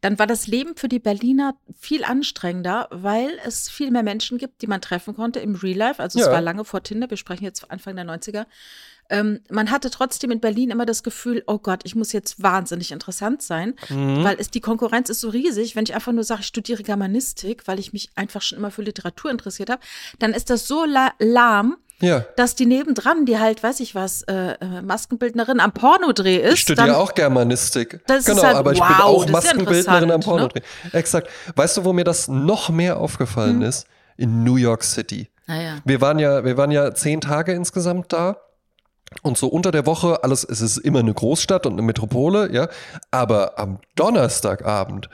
dann war das Leben für die Berliner viel anstrengender, weil es viel mehr Menschen gibt, die man treffen konnte im Real Life. Also ja. es war lange vor Tinder, wir sprechen jetzt Anfang der 90er. Ähm, man hatte trotzdem in Berlin immer das Gefühl, oh Gott, ich muss jetzt wahnsinnig interessant sein, mhm. weil es die Konkurrenz ist so riesig. Wenn ich einfach nur sage, ich studiere Germanistik, weil ich mich einfach schon immer für Literatur interessiert habe, dann ist das so la lahm, ja. dass die nebendran, die halt, weiß ich was, äh, äh Maskenbildnerin am Pornodreh ist. Ich studiere auch Germanistik. Das genau, halt, aber ich wow, bin auch Maskenbildnerin am Pornodreh. Ne? Exakt. Weißt du, wo mir das noch mehr aufgefallen hm. ist? In New York City. Ah, ja. Wir waren ja, wir waren ja zehn Tage insgesamt da. Und so unter der Woche, alles, es ist immer eine Großstadt und eine Metropole, ja. Aber am Donnerstagabend,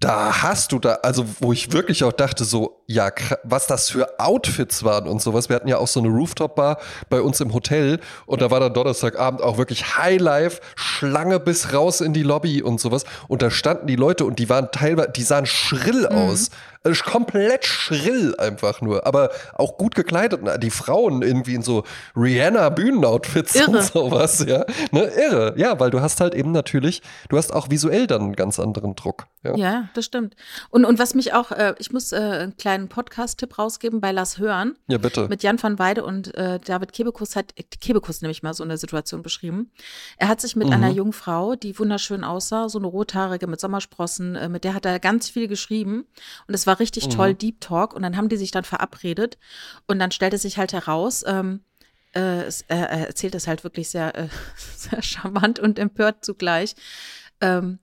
da hast du da, also wo ich wirklich auch dachte, so, ja, was das für Outfits waren und sowas. Wir hatten ja auch so eine Rooftop-Bar bei uns im Hotel und da war dann Donnerstagabend auch wirklich Highlife, Schlange bis raus in die Lobby und sowas. Und da standen die Leute und die waren teilweise, die sahen schrill mhm. aus. Also komplett schrill einfach nur, aber auch gut gekleidet. Die Frauen irgendwie in so Rihanna-Bühnenoutfits und sowas, ja. Ne, irre, ja, weil du hast halt eben natürlich, du hast auch visuell dann einen ganz anderen Druck. Ja, ja das stimmt. Und, und was mich auch, äh, ich muss äh, einen kleinen Podcast-Tipp rausgeben bei Lass Hören. Ja, bitte. Mit Jan van Weide und äh, David Kebekus hat, Kebekus nämlich mal so eine Situation beschrieben. Er hat sich mit mhm. einer jungen Frau, die wunderschön aussah, so eine rothaarige mit Sommersprossen, äh, mit der hat er ganz viel geschrieben. Und es war richtig mhm. toll, Deep Talk. Und dann haben die sich dann verabredet. Und dann stellte sich halt heraus, ähm, äh, es, er erzählt es halt wirklich sehr, äh, sehr charmant und empört zugleich. Ähm,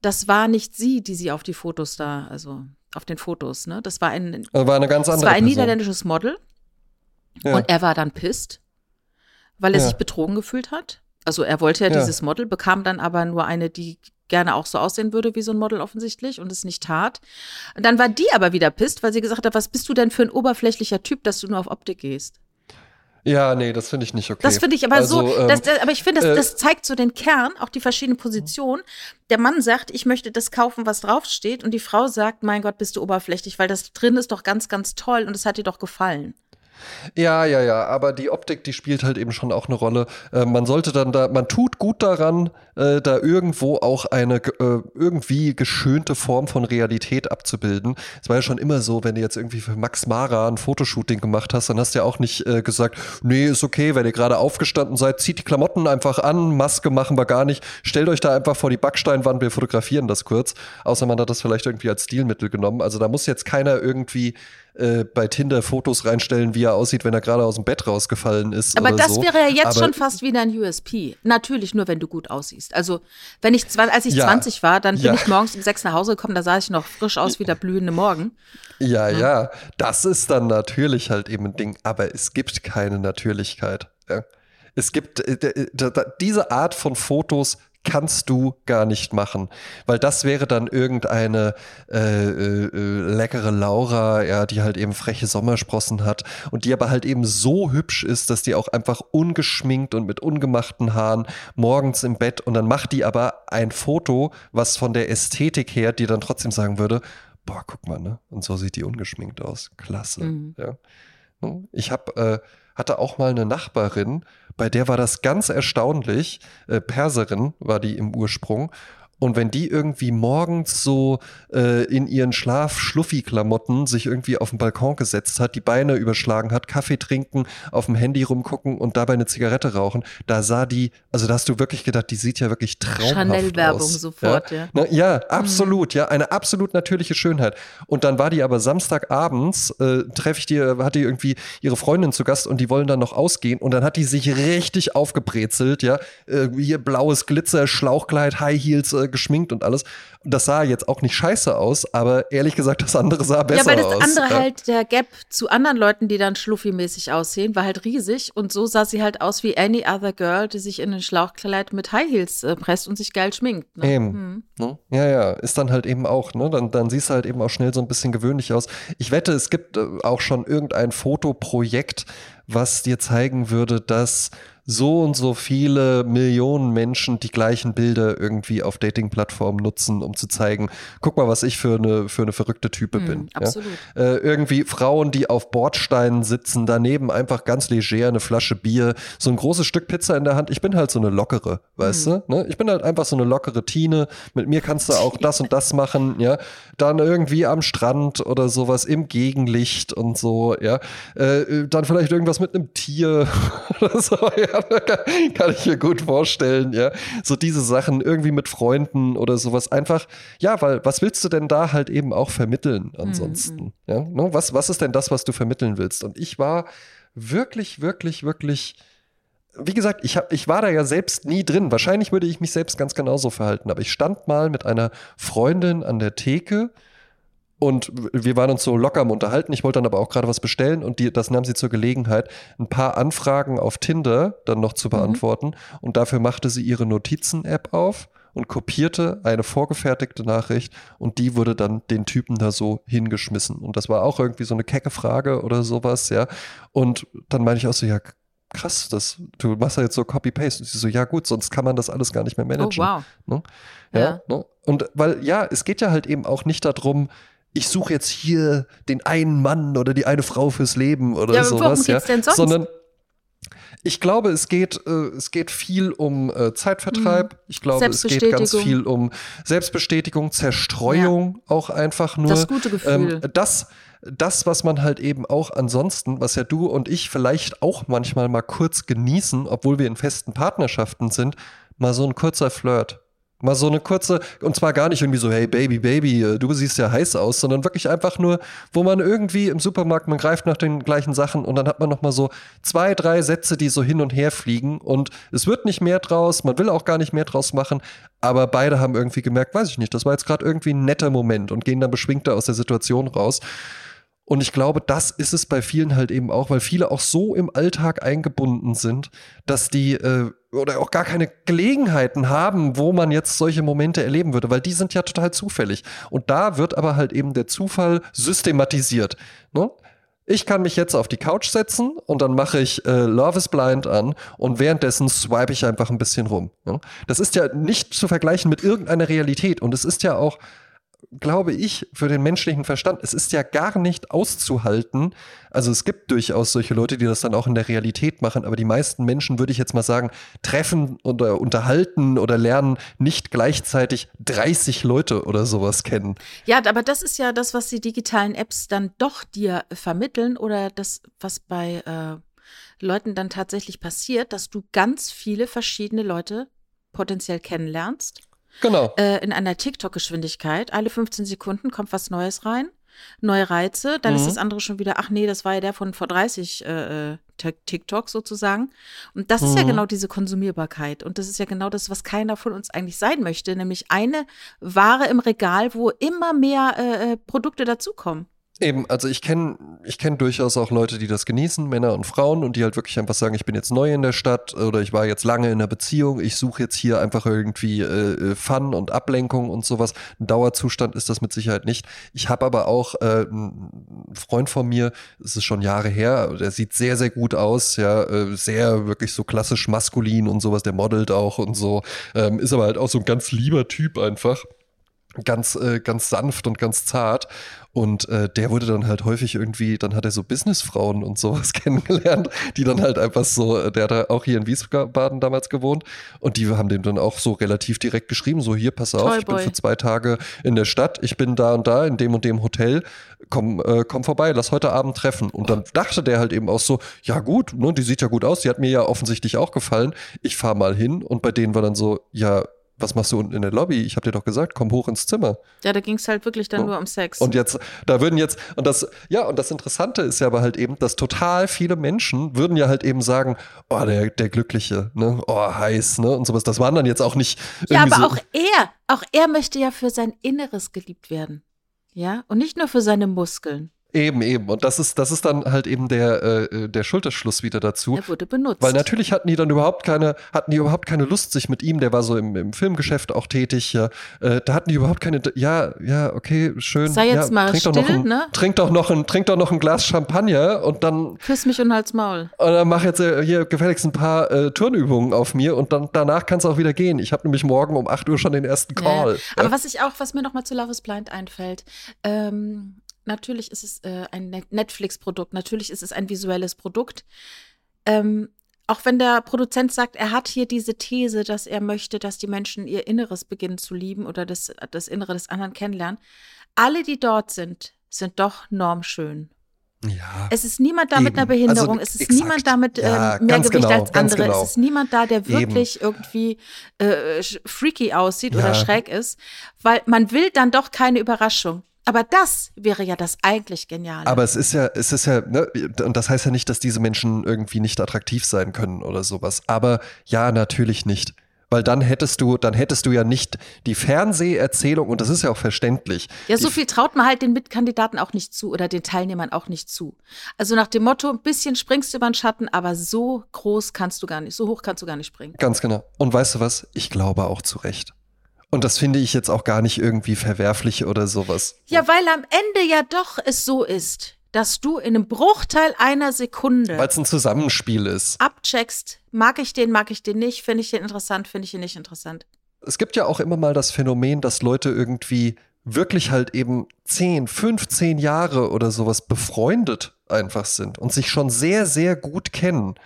das war nicht sie, die sie auf die Fotos da, also auf den Fotos, ne? Das war ein, also war eine ganz andere. Das war ein Person. niederländisches Model. Ja. Und er war dann pisst, weil er ja. sich betrogen gefühlt hat. Also er wollte ja, ja, dieses Model, bekam dann aber nur eine, die gerne auch so aussehen würde wie so ein Model offensichtlich und es nicht tat. Und dann war die aber wieder pisst, weil sie gesagt hat, was bist du denn für ein oberflächlicher Typ, dass du nur auf Optik gehst? Ja, nee, das finde ich nicht okay. Das finde ich aber also, so, ähm, das, das, aber ich finde, das, äh, das zeigt so den Kern, auch die verschiedenen Positionen. Der Mann sagt, ich möchte das kaufen, was draufsteht, und die Frau sagt, mein Gott, bist du oberflächlich, weil das drin ist doch ganz, ganz toll und es hat dir doch gefallen. Ja, ja, ja, aber die Optik, die spielt halt eben schon auch eine Rolle. Äh, man sollte dann da, man tut gut daran, äh, da irgendwo auch eine äh, irgendwie geschönte Form von Realität abzubilden. Es war ja schon immer so, wenn du jetzt irgendwie für Max Mara ein Fotoshooting gemacht hast, dann hast du ja auch nicht äh, gesagt, nee, ist okay, wenn ihr gerade aufgestanden seid, zieht die Klamotten einfach an, Maske machen wir gar nicht, stellt euch da einfach vor die Backsteinwand, wir fotografieren das kurz. Außer man hat das vielleicht irgendwie als Stilmittel genommen. Also da muss jetzt keiner irgendwie äh, bei Tinder Fotos reinstellen, wie er aussieht, wenn er gerade aus dem Bett rausgefallen ist. Aber das so. wäre ja jetzt Aber schon fast wieder ein USP. Natürlich nur, wenn du gut aussiehst. Also, wenn ich, als ich ja, 20 war, dann bin ja. ich morgens um sechs nach Hause gekommen, da sah ich noch frisch aus wie der blühende Morgen. Ja, ja, ja, das ist dann natürlich halt eben ein Ding. Aber es gibt keine Natürlichkeit. Ja. Es gibt äh, diese Art von Fotos kannst du gar nicht machen, weil das wäre dann irgendeine äh, äh, äh, leckere Laura, ja, die halt eben freche Sommersprossen hat und die aber halt eben so hübsch ist, dass die auch einfach ungeschminkt und mit ungemachten Haaren morgens im Bett und dann macht die aber ein Foto, was von der Ästhetik her dir dann trotzdem sagen würde, boah, guck mal, ne? Und so sieht die ungeschminkt aus. Klasse. Mhm. Ja. Ich habe äh, hatte auch mal eine Nachbarin, bei der war das ganz erstaunlich. Äh, Perserin war die im Ursprung. Und wenn die irgendwie morgens so äh, in ihren Schlaf-Schluffi-Klamotten sich irgendwie auf den Balkon gesetzt hat, die Beine überschlagen hat, Kaffee trinken, auf dem Handy rumgucken und dabei eine Zigarette rauchen, da sah die, also da hast du wirklich gedacht, die sieht ja wirklich traumhaft Chanel-Werbung aus. sofort, ja. Ja, Na, ja absolut, mhm. ja, eine absolut natürliche Schönheit. Und dann war die aber Samstagabends, äh, treffe ich die, hat die irgendwie ihre Freundin zu Gast und die wollen dann noch ausgehen und dann hat die sich richtig aufgebrezelt, ja, äh, hier blaues Glitzer, Schlauchkleid, High Heels, äh, geschminkt und alles. Das sah jetzt auch nicht scheiße aus, aber ehrlich gesagt, das andere sah besser aus. Ja, weil das aus. andere ja. halt, der Gap zu anderen Leuten, die dann schluffi-mäßig aussehen, war halt riesig. Und so sah sie halt aus wie any other girl, die sich in ein Schlauchkleid mit High Heels äh, presst und sich geil schminkt. Ne? Eben. Hm. Ne? Ja, ja, ist dann halt eben auch, ne? Dann, dann siehst du halt eben auch schnell so ein bisschen gewöhnlich aus. Ich wette, es gibt äh, auch schon irgendein Fotoprojekt, was dir zeigen würde, dass so und so viele Millionen Menschen die gleichen Bilder irgendwie auf Dating-Plattformen nutzen, um zu zeigen, guck mal, was ich für eine, für eine verrückte Type mm, bin. Absolut. Ja? Äh, irgendwie Frauen, die auf Bordsteinen sitzen, daneben einfach ganz leger eine Flasche Bier, so ein großes Stück Pizza in der Hand. Ich bin halt so eine lockere, weißt mm. du? Ne? Ich bin halt einfach so eine lockere Tine. Mit mir kannst du auch das und das machen, ja. Dann irgendwie am Strand oder sowas im Gegenlicht und so, ja. Äh, dann vielleicht irgendwas mit einem Tier oder so, ja kann ich mir gut vorstellen, ja. So diese Sachen irgendwie mit Freunden oder sowas. Einfach, ja, weil was willst du denn da halt eben auch vermitteln ansonsten? Mhm. Ja, ne? was, was ist denn das, was du vermitteln willst? Und ich war wirklich, wirklich, wirklich wie gesagt, ich, hab, ich war da ja selbst nie drin. Wahrscheinlich würde ich mich selbst ganz genauso verhalten. Aber ich stand mal mit einer Freundin an der Theke Und wir waren uns so locker am Unterhalten. Ich wollte dann aber auch gerade was bestellen und die, das nahm sie zur Gelegenheit, ein paar Anfragen auf Tinder dann noch zu mhm. beantworten. Mhm. Und dafür machte sie ihre Notizen-App auf und kopierte eine vorgefertigte Nachricht und die wurde dann den Typen da so hingeschmissen. Und das war auch irgendwie so eine kecke Frage oder sowas, ja. Und dann meine ich auch so, ja, krass, das, du machst ja jetzt so Copy-Paste. Und sie so, ja gut, sonst kann man das alles gar nicht mehr managen. Oh, wow. Ne? Ja, ja. Ne? Und weil, ja, es geht ja halt eben auch nicht darum, ich suche jetzt hier den einen Mann oder die eine Frau fürs Leben oder ja, sowas, ja, sondern ich glaube, es geht, äh, es geht viel um äh, Zeitvertreib. Mhm. Ich glaube, es geht ganz viel um Selbstbestätigung, Zerstreuung ja. auch einfach nur. Das gute Gefühl. Ähm, das, das, was man halt eben auch ansonsten, was ja du und ich vielleicht auch manchmal mal kurz genießen, obwohl wir in festen Partnerschaften sind, mal so ein kurzer Flirt. Mal so eine kurze, und zwar gar nicht irgendwie so, hey Baby, Baby, äh, du siehst ja heiß aus, sondern wirklich einfach nur, wo man irgendwie im Supermarkt, man greift nach den gleichen Sachen und dann hat man nochmal so zwei, drei Sätze, die so hin und her fliegen und es wird nicht mehr draus, man will auch gar nicht mehr draus machen, aber beide haben irgendwie gemerkt, weiß ich nicht, das war jetzt gerade irgendwie ein netter Moment und gehen dann beschwingter aus der Situation raus. Und ich glaube, das ist es bei vielen halt eben auch, weil viele auch so im Alltag eingebunden sind, dass die äh, oder auch gar keine Gelegenheiten haben, wo man jetzt solche Momente erleben würde, weil die sind ja total zufällig. Und da wird aber halt eben der Zufall systematisiert. Ne? Ich kann mich jetzt auf die Couch setzen und dann mache ich äh, Love is Blind an und währenddessen swipe ich einfach ein bisschen rum. Ne? Das ist ja nicht zu vergleichen mit irgendeiner Realität und es ist ja auch glaube ich, für den menschlichen Verstand, es ist ja gar nicht auszuhalten. Also es gibt durchaus solche Leute, die das dann auch in der Realität machen, aber die meisten Menschen, würde ich jetzt mal sagen, treffen oder unterhalten oder lernen nicht gleichzeitig 30 Leute oder sowas kennen. Ja, aber das ist ja das, was die digitalen Apps dann doch dir vermitteln oder das, was bei äh, Leuten dann tatsächlich passiert, dass du ganz viele verschiedene Leute potenziell kennenlernst Genau. Äh, in einer TikTok-Geschwindigkeit. Alle 15 Sekunden kommt was Neues rein. Neue Reize. Dann mhm. ist das andere schon wieder, ach nee, das war ja der von vor 30 äh, äh TikTok sozusagen. Und das mhm. ist ja mhm. genau diese Konsumierbarkeit. Und das ist ja genau das, was keiner von uns eigentlich sein möchte. Nämlich eine Ware im Regal, wo immer mehr äh, äh Produkte dazukommen. Eben, also ich kenne ich kenn durchaus auch Leute, die das genießen, Männer und Frauen, und die halt wirklich einfach sagen, ich bin jetzt neu in der Stadt oder ich war jetzt lange in einer Beziehung, ich suche jetzt hier einfach irgendwie äh, äh, Fun und Ablenkung und sowas. Ein Dauerzustand ist das mit Sicherheit nicht. Ich habe aber auch äh, einen Freund von mir, es ist schon Jahre her, der sieht sehr, sehr gut aus, ja, äh, sehr wirklich so klassisch maskulin und sowas, der modelt auch und so, ähm, ist aber halt auch so ein ganz lieber Typ einfach ganz, äh, ganz sanft und ganz zart. Und äh, der wurde dann halt häufig irgendwie, dann hat er so Businessfrauen und sowas kennengelernt, die dann halt einfach so, äh, der hat auch hier in Wiesbaden damals gewohnt und die haben dem dann auch so relativ direkt geschrieben, so hier, pass auf, Toy ich bin für zwei Tage in der Stadt, ich bin da und da in dem und dem Hotel, komm, äh, komm vorbei, lass heute Abend treffen. Und dann dachte der halt eben auch so, ja gut, ne, die sieht ja gut aus, die hat mir ja offensichtlich auch gefallen, ich fahr mal hin und bei denen war dann so, ja, was machst du unten in der Lobby? Ich habe dir doch gesagt, komm hoch ins Zimmer. Ja, da ging es halt wirklich dann ja. nur um Sex. Und jetzt, da würden jetzt, und das, ja, und das Interessante ist ja aber halt eben, dass total viele Menschen würden ja halt eben sagen, oh, der, der Glückliche, ne, oh, heiß, ne, und sowas. Das waren dann jetzt auch nicht. Ja, aber so auch er, auch er möchte ja für sein Inneres geliebt werden. Ja, und nicht nur für seine Muskeln. Eben, eben. Und das ist, das ist dann halt eben der, äh, der Schulterschluss wieder dazu. Er wurde benutzt. Weil natürlich hatten die dann überhaupt keine, hatten die überhaupt keine Lust, sich mit ihm, der war so im, im Filmgeschäft auch tätig, ja, äh, da hatten die überhaupt keine, ja, ja, okay, schön. Sei jetzt ja, mal trink still, doch noch ein, ne? Trink doch noch ein, trink doch noch ein Glas Champagner und dann. Küss mich und halt's Maul. Und dann mach jetzt äh, hier gefälligst ein paar äh, Turnübungen auf mir und dann danach kannst du auch wieder gehen. Ich habe nämlich morgen um 8 Uhr schon den ersten Call. Ja. Aber was ich auch, was mir noch mal zu Love is Blind einfällt, ähm, natürlich ist es äh, ein Netflix-Produkt, natürlich ist es ein visuelles Produkt. Ähm, auch wenn der Produzent sagt, er hat hier diese These, dass er möchte, dass die Menschen ihr Inneres beginnen zu lieben oder das, das Innere des anderen kennenlernen. Alle, die dort sind, sind doch normschön. Ja, es ist niemand da eben. mit einer Behinderung, also, es ist exakt. niemand da mit ja, ähm, mehr Gewicht genau, als andere, genau. es ist niemand da, der wirklich eben. irgendwie äh, freaky aussieht ja. oder schräg ist, weil man will dann doch keine Überraschung. Aber das wäre ja das eigentlich Geniale. Aber es ist ja, es ist ja, ne, und das heißt ja nicht, dass diese Menschen irgendwie nicht attraktiv sein können oder sowas. Aber ja, natürlich nicht. Weil dann hättest du, dann hättest du ja nicht die Fernseherzählung, und das ist ja auch verständlich. Ja, so viel traut man halt den Mitkandidaten auch nicht zu oder den Teilnehmern auch nicht zu. Also nach dem Motto, ein bisschen springst du über den Schatten, aber so groß kannst du gar nicht, so hoch kannst du gar nicht springen. Ganz genau. Und weißt du was? Ich glaube auch zu Recht. Und das finde ich jetzt auch gar nicht irgendwie verwerflich oder sowas. Ja, weil am Ende ja doch es so ist, dass du in einem Bruchteil einer Sekunde Weil es ein Zusammenspiel ist. abcheckst, mag ich den, mag ich den nicht, finde ich den interessant, finde ich ihn nicht interessant. Es gibt ja auch immer mal das Phänomen, dass Leute irgendwie wirklich halt eben 10, 15 Jahre oder sowas befreundet einfach sind und sich schon sehr, sehr gut kennen.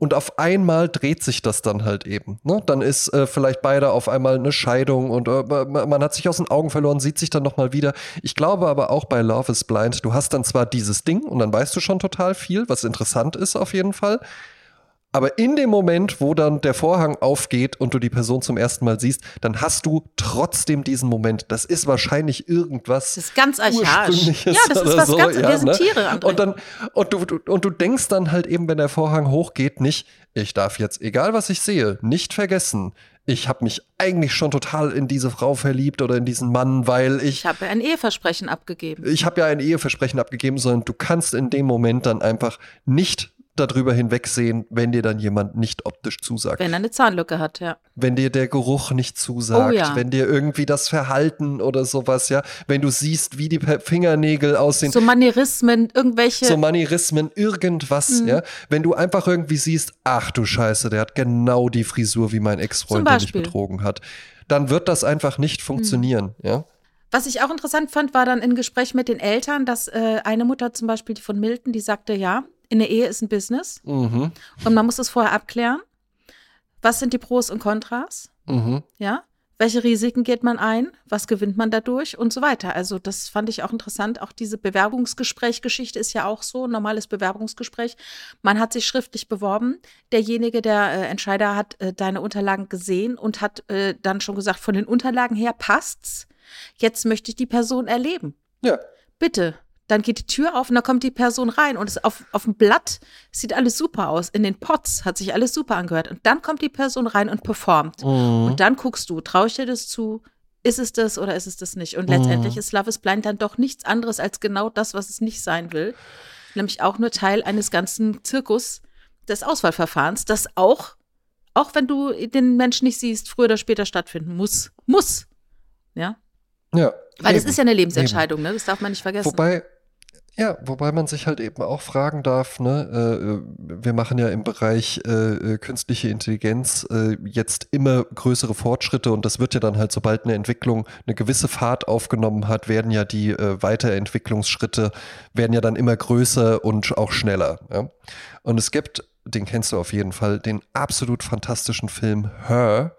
Und auf einmal dreht sich das dann halt eben. Ne? Dann ist äh, vielleicht beide auf einmal eine Scheidung und äh, man hat sich aus den Augen verloren, sieht sich dann nochmal wieder. Ich glaube aber auch bei Love is Blind, du hast dann zwar dieses Ding und dann weißt du schon total viel, was interessant ist auf jeden Fall. Aber in dem Moment, wo dann der Vorhang aufgeht und du die Person zum ersten Mal siehst, dann hast du trotzdem diesen Moment. Das ist wahrscheinlich irgendwas. Das ist ganz archaisch. Ja, das ist was so, ganz, ja, wir sind ne? Tiere, André. Und dann, und du, und du denkst dann halt eben, wenn der Vorhang hochgeht, nicht, ich darf jetzt, egal was ich sehe, nicht vergessen. Ich habe mich eigentlich schon total in diese Frau verliebt oder in diesen Mann, weil ich ich habe ein Eheversprechen abgegeben. ich habe ja ein Eheversprechen abgegeben, sondern du kannst in dem Moment dann einfach nicht darüber hinwegsehen, wenn dir dann jemand nicht optisch zusagt. Wenn er eine Zahnlücke hat, ja. Wenn dir der Geruch nicht zusagt, Oh ja. wenn dir irgendwie das Verhalten oder sowas, ja, wenn du siehst, wie die Fingernägel aussehen, So Manierismen, irgendwelche. so Manierismen, irgendwas, Mhm. ja, wenn du einfach irgendwie siehst, ach du Scheiße, der hat genau die Frisur wie mein Ex-Freund, der mich betrogen hat, dann wird das einfach nicht funktionieren, ja. Was ich auch interessant fand, war dann im Gespräch mit den Eltern, dass äh, eine Mutter zum Beispiel von Milton, die sagte, ja, in der Ehe ist ein Business Mhm, und man muss es vorher abklären. Was sind die Pros und Kontras? mhm. Ja. Welche Risiken geht man ein? Was gewinnt man dadurch? Und so weiter. Also, das fand ich auch interessant. Auch diese Bewerbungsgespräch-Geschichte ist ja auch so, ein normales Bewerbungsgespräch. Man hat sich schriftlich beworben. Derjenige, der äh, Entscheider, hat äh, deine Unterlagen gesehen und hat äh, dann schon gesagt, von den Unterlagen her passt's. Jetzt möchte ich die Person erleben. Ja, Bitte. Dann geht die Tür auf und da kommt die Person rein und es auf, auf dem Blatt sieht alles super aus. In den Pots hat sich alles super angehört. Und dann kommt die Person rein und performt. Mhm. Und dann guckst du, traue ich dir das zu? Ist es das oder ist es das nicht? Und letztendlich ist Love is Blind dann doch nichts anderes als genau das, was es nicht sein will. Nämlich auch nur Teil eines ganzen Zirkus des Auswahlverfahrens, das auch, auch wenn du den Menschen nicht siehst, früher oder später stattfinden muss. Muss. Ja. ja. Weil das eben. ist ja eine Lebensentscheidung, ne? Das darf man nicht vergessen. Wobei, ja, wobei man sich halt eben auch fragen darf, ne, äh, wir machen ja im Bereich äh, äh, künstliche Intelligenz äh, jetzt immer größere Fortschritte und das wird ja dann halt, sobald eine Entwicklung eine gewisse Fahrt aufgenommen hat, werden ja die äh, Weiterentwicklungsschritte, werden ja dann immer größer und auch schneller. Ja? Und es gibt, den kennst du auf jeden Fall, den absolut fantastischen Film Her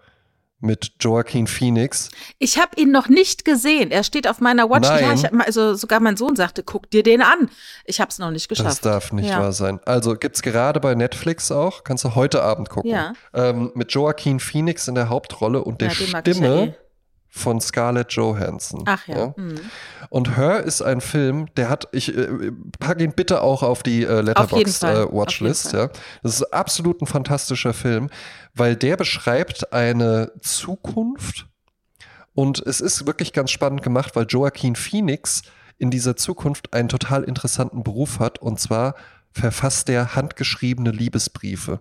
mit Joaquin Phoenix. Ich habe ihn noch nicht gesehen. Er steht auf meiner Watch. Nein. Ja, hab, also sogar mein Sohn sagte, guck dir den an. Ich habe es noch nicht Das geschafft. darf nicht ja. wahr sein. Also gibt's gerade bei Netflix auch, kannst du heute Abend gucken. Ja. Ähm, mit Joaquin Phoenix in der Hauptrolle und der Ja, ja Stimme eh. von Scarlett Johansson. Ach ja. Mhm. Und Her ist ein Film, der hat, ich äh, pack ihn bitte auch auf die äh, Fall. äh, Watchlist. Ja. Das ist absolut ein fantastischer Film, weil der beschreibt eine Zukunft und es ist wirklich ganz spannend gemacht, weil Joaquin Phoenix in dieser Zukunft einen total interessanten Beruf hat und zwar verfasst er handgeschriebene Liebesbriefe,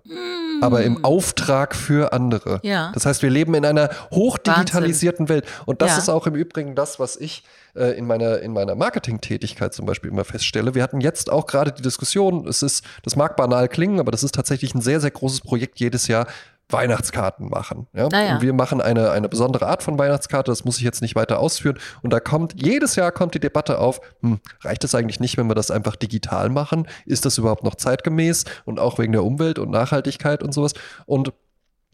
aber im Auftrag für andere. Mm. Ja. Das heißt, wir leben in einer hochdigitalisierten Welt und das Ja. ist auch im Übrigen das, was ich äh, in meiner, in meiner Marketingtätigkeit zum Beispiel immer feststelle. Wir hatten jetzt auch gerade die Diskussion, es ist, das mag banal klingen, aber das ist tatsächlich ein sehr, sehr großes Projekt jedes Jahr. Weihnachtskarten machen. Ja? Naja. Und wir machen eine, eine besondere Art von Weihnachtskarte, das muss ich jetzt nicht weiter ausführen. Und da kommt, jedes Jahr kommt die Debatte auf, hm, reicht es eigentlich nicht, wenn wir das einfach digital machen? Ist das überhaupt noch zeitgemäß? Und auch wegen der Umwelt und Nachhaltigkeit und sowas. Und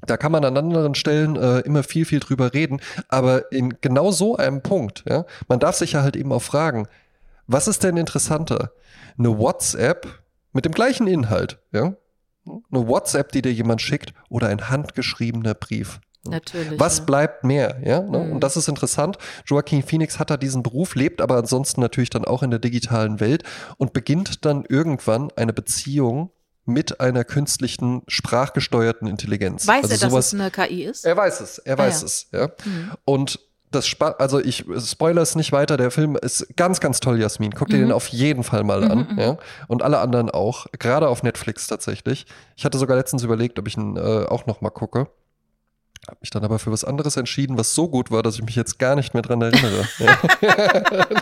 da kann man an anderen Stellen äh, immer viel, viel drüber reden. Aber in genau so einem Punkt, ja, man darf sich ja halt eben auch fragen, was ist denn interessanter? Eine WhatsApp mit dem gleichen Inhalt, ja? Eine WhatsApp, die dir jemand schickt oder ein handgeschriebener Brief. Natürlich. Was ja. bleibt mehr? Ja, ne? Mhm. Und das ist interessant. Joaquin Phoenix hat da diesen Beruf, lebt aber ansonsten natürlich dann auch in der digitalen Welt und beginnt dann irgendwann eine Beziehung mit einer künstlichen, sprachgesteuerten Intelligenz. Weiß also er, dass sowas, es eine KI ist? er weiß es, er weiß ja. es, ja. Mhm. Und das Spa also ich spoiler es nicht weiter, der Film ist ganz, ganz toll, Jasmin. Guck dir Mhm. den auf jeden Fall mal Mhm, an. mhm. Ja? Und alle anderen auch, gerade auf Netflix tatsächlich. Ich hatte sogar letztens überlegt, ob ich ihn äh, auch noch mal gucke. Hab mich dann aber für was anderes entschieden, was so gut war, dass ich mich jetzt gar nicht mehr dran erinnere.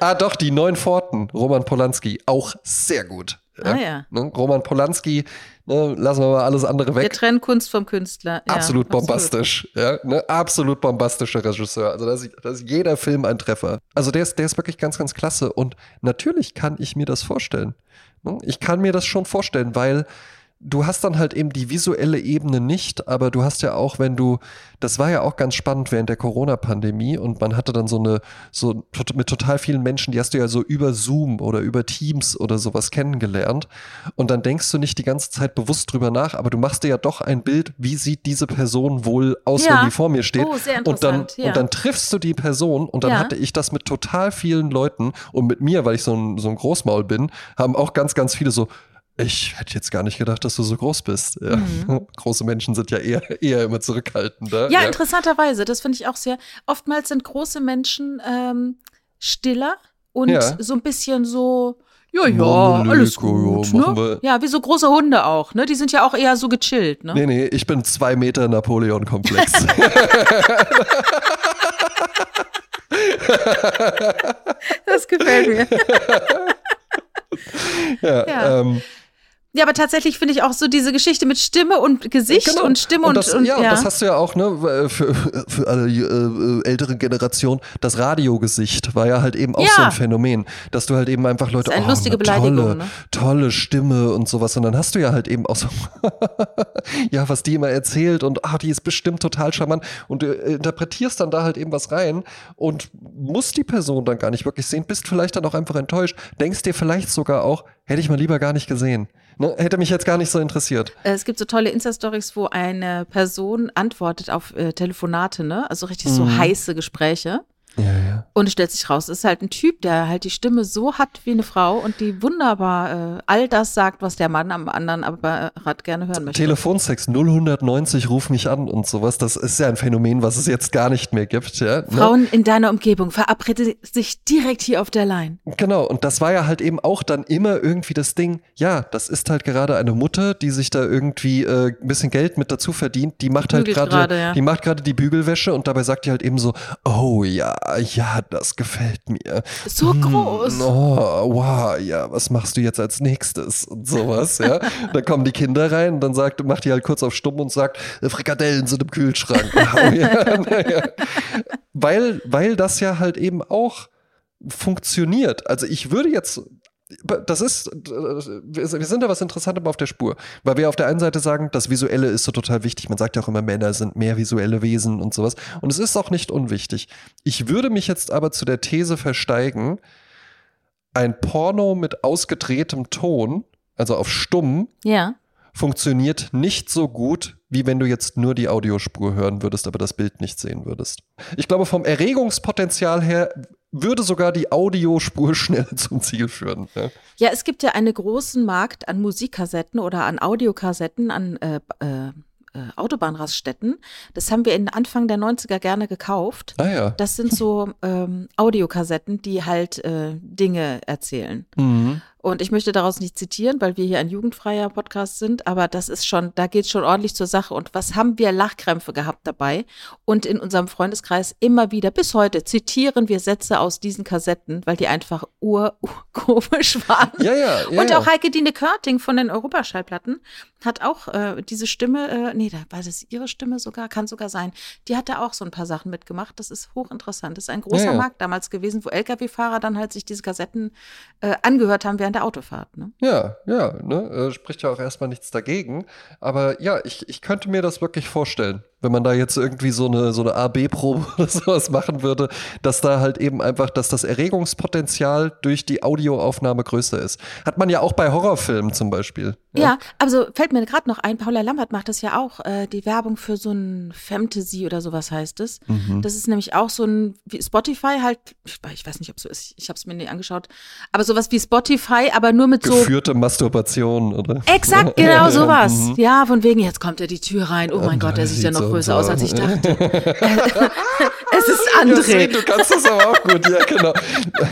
ah, doch, die neun Pforten, Roman Polanski, auch sehr gut. Ah ja. Ne? Roman Polanski, ne, lassen wir mal alles andere Wir weg. trennen Kunst vom Künstler. Ja, absolut bombastisch. Ja, ne? Absolut bombastischer Regisseur. Also da ist, da ist jeder Film ein Treffer. Also der ist, der ist wirklich ganz, ganz klasse. Und natürlich kann ich mir das vorstellen. Ne? Ich kann mir das schon vorstellen, weil du hast dann halt eben die visuelle Ebene nicht, aber du hast ja auch, wenn du, das war ja auch ganz spannend während der Corona-Pandemie und man hatte dann so eine, so mit total vielen Menschen, die hast du ja so über Zoom oder über Teams oder sowas kennengelernt und dann denkst du nicht die ganze Zeit bewusst drüber nach, aber du machst dir ja doch ein Bild, wie sieht diese Person wohl aus, Ja. wenn die vor mir steht Oh, sehr und dann, interessant, ja. und dann triffst du die Person und dann Ja. hatte ich das mit total vielen Leuten und mit mir, weil ich so ein, so ein Großmaul bin, haben auch ganz, ganz viele so, ich hätte jetzt gar nicht gedacht, dass du so groß bist. Ja. Große Menschen sind ja eher, eher immer zurückhaltender. Mhm. Ja, interessanterweise, das finde ich auch sehr. Oftmals sind große Menschen ähm, stiller und Ja. so ein bisschen so, ja, ja, alles ja, gut. ne? Ja, wie so große Hunde auch, ne? Die sind ja auch eher so gechillt, ne? Nee, nee, ich bin zwei Meter Napoleon-Komplex. Das gefällt mir. ja, Ja. Ähm, Ja, aber tatsächlich finde ich auch so diese Geschichte mit Stimme und Gesicht Genau. und Stimme und, das, und ja, und das hast du ja auch, ne, für, für alle äh, äh, ältere Generationen, das Radiogesicht war ja halt eben auch Ja. so ein Phänomen, dass du halt eben einfach Leute, Das ist eine oh, lustige eine tolle, Beleidigung, ne? tolle Stimme und sowas und dann hast du ja halt eben auch so, ja, was die immer erzählt und ah, die ist bestimmt total charmant und du äh, interpretierst dann da halt eben was rein und musst die Person dann gar nicht wirklich sehen, bist vielleicht dann auch einfach enttäuscht, denkst dir vielleicht sogar auch, hätte ich mal lieber gar nicht gesehen. Ne? Hätte mich jetzt gar nicht so interessiert. Äh, Es gibt so tolle Insta-Stories, wo eine Person antwortet auf äh, Telefonate, ne? Also richtig so Mhm. heiße Gespräche. Ja, ja. Und es stellt sich raus, es ist halt ein Typ, der halt die Stimme so hat wie eine Frau und die wunderbar äh, all das sagt, was der Mann am anderen Apparat gerne hören möchte. Telefonsex 0190, ruf mich an und sowas, das ist ja ein Phänomen, was es jetzt gar nicht mehr gibt. Ja, ne? Frauen in deiner Umgebung verabrede sich direkt hier auf der Line. Genau, und das war ja halt eben auch dann immer irgendwie das Ding, ja, das ist halt gerade eine Mutter, die sich da irgendwie äh, ein bisschen Geld mit dazu verdient, die macht halt Bügelt gerade, gerade, ja. die macht gerade die Bügelwäsche und dabei sagt die halt eben so, oh ja, ja, das gefällt mir. So groß. Oh, wow, ja, was machst du jetzt als nächstes und sowas, ja. dann kommen die Kinder rein und dann sagt, macht die halt kurz auf stumm und sagt, äh, Frikadellen sind im Kühlschrank. Weil, weil das ja halt eben auch funktioniert. Also ich würde jetzt das ist, wir sind da was Interessantes auf der Spur, weil wir auf der einen Seite sagen, das Visuelle ist so total wichtig. Man sagt ja auch immer, Männer sind mehr visuelle Wesen und sowas. Und es ist auch nicht unwichtig. Ich würde mich jetzt aber zu der These versteigen, ein Porno mit ausgedrehtem Ton, also auf stumm, Ja. funktioniert nicht so gut, wie wenn du jetzt nur die Audiospur hören würdest, aber das Bild nicht sehen würdest. Ich glaube, vom Erregungspotenzial her würde sogar die Audiospur schneller zum Ziel führen. Ja. Ja, es gibt ja einen großen Markt an Musikkassetten oder an Audiokassetten, an äh, äh, äh, Autobahnraststätten. Das haben wir in Anfang der 90er gerne gekauft. Ah ja. Das sind so ähm, Audiokassetten, die halt äh, Dinge erzählen. Mhm. Und ich möchte daraus nicht zitieren, weil wir hier ein jugendfreier Podcast sind, aber das ist schon, da geht es schon ordentlich zur Sache. Und was haben wir Lachkrämpfe gehabt dabei? Und in unserem Freundeskreis immer wieder, bis heute, zitieren wir Sätze aus diesen Kassetten, weil die einfach ur, urkomisch waren. Ja, ja, ja. Und auch Heike Dine Körting von den Europaschallplatten hat auch äh, diese Stimme, äh, nee, da war das ihre Stimme sogar, kann sogar sein. Die hat da auch so ein paar Sachen mitgemacht. Das ist hochinteressant. Das ist ein großer Ja, ja. Markt damals gewesen, wo Lkw-Fahrer dann halt sich diese Kassetten äh, angehört haben während der Autofahrt. Ne? Ja, ja, ne? äh, spricht ja auch erstmal nichts dagegen. Aber ja, ich, ich könnte mir das wirklich vorstellen. Wenn man da jetzt irgendwie so eine, so eine A-B-Probe oder sowas machen würde, dass da halt eben einfach, dass das Erregungspotenzial durch die Audioaufnahme größer ist. Hat man ja auch bei Horrorfilmen zum Beispiel. Ja, ja also fällt mir gerade noch ein, Paula Lambert macht das ja auch, äh, die Werbung für so ein Fantasy oder sowas heißt es. Mhm. Das ist nämlich auch so ein, wie Spotify halt, ich weiß nicht, ob es so ist, ich habe es mir nie angeschaut, aber sowas wie Spotify, aber nur mit so. Geführte Masturbation, oder? Exakt, genau sowas. Mhm. Ja, von wegen, jetzt kommt er die Tür rein. Oh mein Gott, er sieht ja noch größer aus, als ich dachte. es ist André. du kannst das aber auch gut, ja, genau.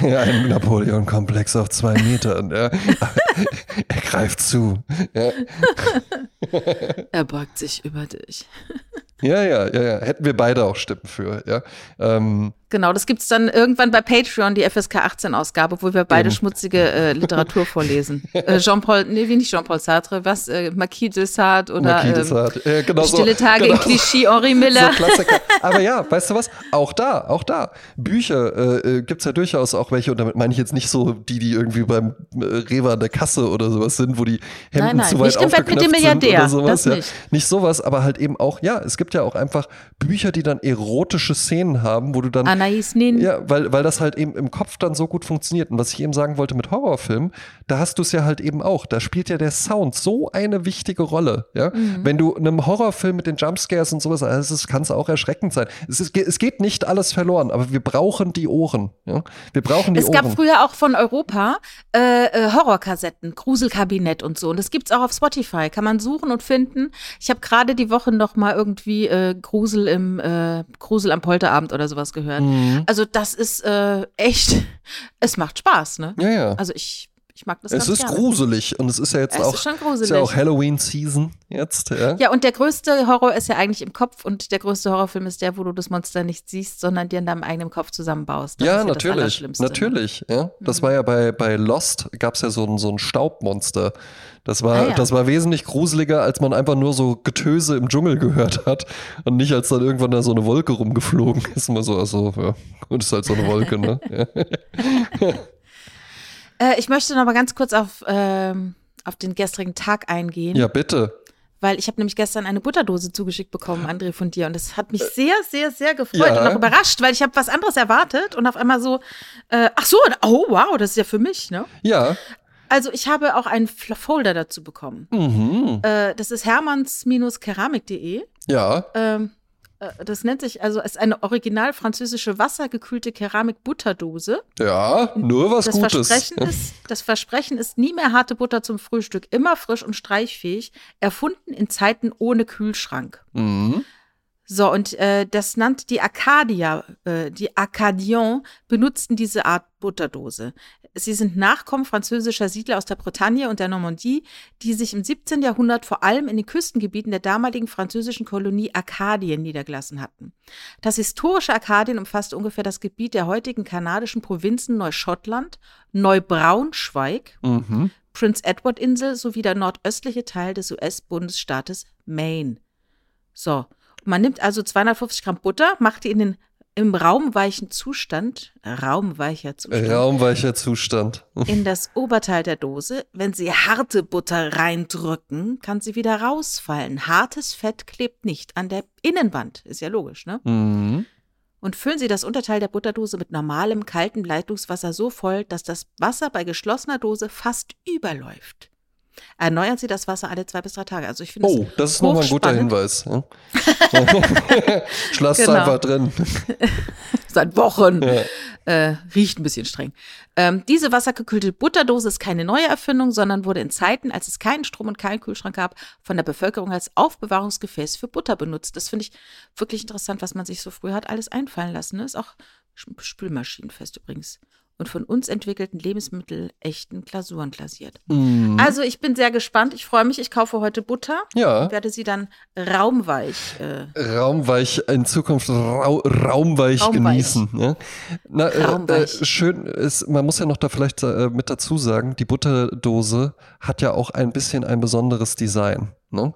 Ja, ein Napoleon-Komplex auf zwei Metern. Ja. Er greift zu. Ja. Er beugt sich über dich. Ja, ja, ja, ja. Hätten wir beide auch Stimmen für, ja. Ähm, Genau, das gibt es dann irgendwann bei Patreon, die FSK 18-Ausgabe, wo wir beide Eben. schmutzige äh, Literatur vorlesen. Äh, Jean-Paul, nee, wie nicht Jean-Paul Sartre, was? Äh, Marquis de Sade oder Marquis de ähm, Sade. Ähm, genau Stille so, Tage genau. in Clichy, Henri Miller. So Klassiker. Aber ja, weißt du was? Auch da, auch da. Bücher äh, äh gibt es ja durchaus auch welche, und damit meine ich jetzt nicht so die, die irgendwie beim äh, Rewe an der Kasse oder sowas sind, wo die Hemden nein, nein, zu weit nicht aufgeknöpft mit dem Milliardär, oder sowas. Das nicht. nicht sowas, aber halt eben auch, ja, es gibt ja auch einfach Bücher, die dann erotische Szenen haben, wo du dann Anais Nin. Ja, weil, weil das halt eben im Kopf dann so gut funktioniert. Und was ich eben sagen wollte mit Horrorfilmen, da hast du es ja halt eben auch. Da spielt ja der Sound so eine wichtige Rolle. Ja? Mhm. Wenn du einem Horrorfilm mit den Jumpscares und sowas, also kann es auch erschreckend sein. Es, ist, es geht nicht alles verloren, aber wir brauchen die Ohren. Ja? Wir brauchen die es Ohren. Es gab früher auch von Europa äh, äh, Horrorkassetten, Gruselkabinett und so. Und das gibt es auch auf Spotify. Kann man suchen und finden. Ich habe gerade die Woche noch mal irgendwie äh, Grusel im äh, Grusel am Polterabend oder sowas gehört. Mhm. Also das ist äh, echt, es macht Spaß, ne? Ja, ja. Also ich, ich mag das Es ist gerne. gruselig und es ist ja jetzt es auch, ist, ist ja auch Halloween-Season jetzt. Ja. ja, und der größte Horror ist ja eigentlich im Kopf und der größte Horrorfilm ist der, wo du das Monster nicht siehst, sondern dir in deinem eigenen Kopf zusammenbaust. Das ja, ja, natürlich. Ne? Natürlich, ja. Das mhm. war ja bei, bei Lost, gab es ja so ein, so ein Staubmonster. Das war, ah, ja. das war wesentlich gruseliger, als man einfach nur so Getöse im Dschungel gehört hat und nicht, als dann irgendwann da so eine Wolke rumgeflogen ist. Immer so, also, ja, gut, ist halt so eine Wolke, ne? äh, ich möchte noch mal ganz kurz auf, ähm, auf den gestrigen Tag eingehen. Ja, bitte. Weil ich habe nämlich gestern eine Butterdose zugeschickt bekommen, André, von dir. Und das hat mich sehr, sehr, sehr gefreut ja. und auch überrascht, weil ich habe was anderes erwartet und auf einmal so, äh, ach so, oh wow, das ist ja für mich, ne? Ja. Also ich habe auch einen Folder dazu bekommen. Mhm. Äh, das ist hermanns-keramik.de. Ja. Ähm, äh, das nennt sich also ist eine original französische wassergekühlte Keramik-Butterdose. Ja, nur was das Gutes. Versprechen ist, das Versprechen ist nie mehr harte Butter zum Frühstück, immer frisch und streichfähig, erfunden in Zeiten ohne Kühlschrank. Mhm. So, und äh, das nannte die Arcadia, äh, die Acadiens benutzten diese Art Butterdose. Sie sind Nachkommen französischer Siedler aus der Bretagne und der Normandie, die sich im 17. Jahrhundert vor allem in den Küstengebieten der damaligen französischen Kolonie Arkadien niedergelassen hatten. Das historische Arkadien umfasste ungefähr das Gebiet der heutigen kanadischen Provinzen Neuschottland, Neubraunschweig, mhm. Prince Edward Insel sowie der nordöstliche Teil des US-Bundesstaates Maine. So, man nimmt also 250 Gramm Butter, macht die in den im raumweichen Zustand, raumweicher Zustand, raumweicher Zustand, in das Oberteil der Dose. Wenn Sie harte Butter reindrücken, kann sie wieder rausfallen. Hartes Fett klebt nicht an der Innenwand, ist ja logisch, ne? Mhm. Und füllen Sie das Unterteil der Butterdose mit normalem kaltem Leitungswasser so voll, dass das Wasser bei geschlossener Dose fast überläuft. Erneuern Sie das Wasser alle zwei bis drei Tage. Also ich finde Oh, das ist nochmal ein guter Hinweis. Ja? Schloss genau. einfach drin. Seit Wochen. Ja. Äh, riecht ein bisschen streng. Ähm, diese wassergekühlte Butterdose ist keine neue Erfindung, sondern wurde in Zeiten, als es keinen Strom und keinen Kühlschrank gab, von der Bevölkerung als Aufbewahrungsgefäß für Butter benutzt. Das finde ich wirklich interessant, was man sich so früh hat alles einfallen lassen. Ne? Ist auch spülmaschinenfest übrigens und von uns entwickelten Lebensmittel echten Glasuren glasiert. Mm. Also ich bin sehr gespannt. Ich freue mich. Ich kaufe heute Butter. Ja. Werde sie dann raumweich. Äh, raumweich in Zukunft rau, raumweich, raumweich, genießen. Ja? Na, äh, raumweich. Äh, schön ist, man muss ja noch da vielleicht äh, mit dazu sagen, die Butterdose hat ja auch ein bisschen ein besonderes Design. Ne?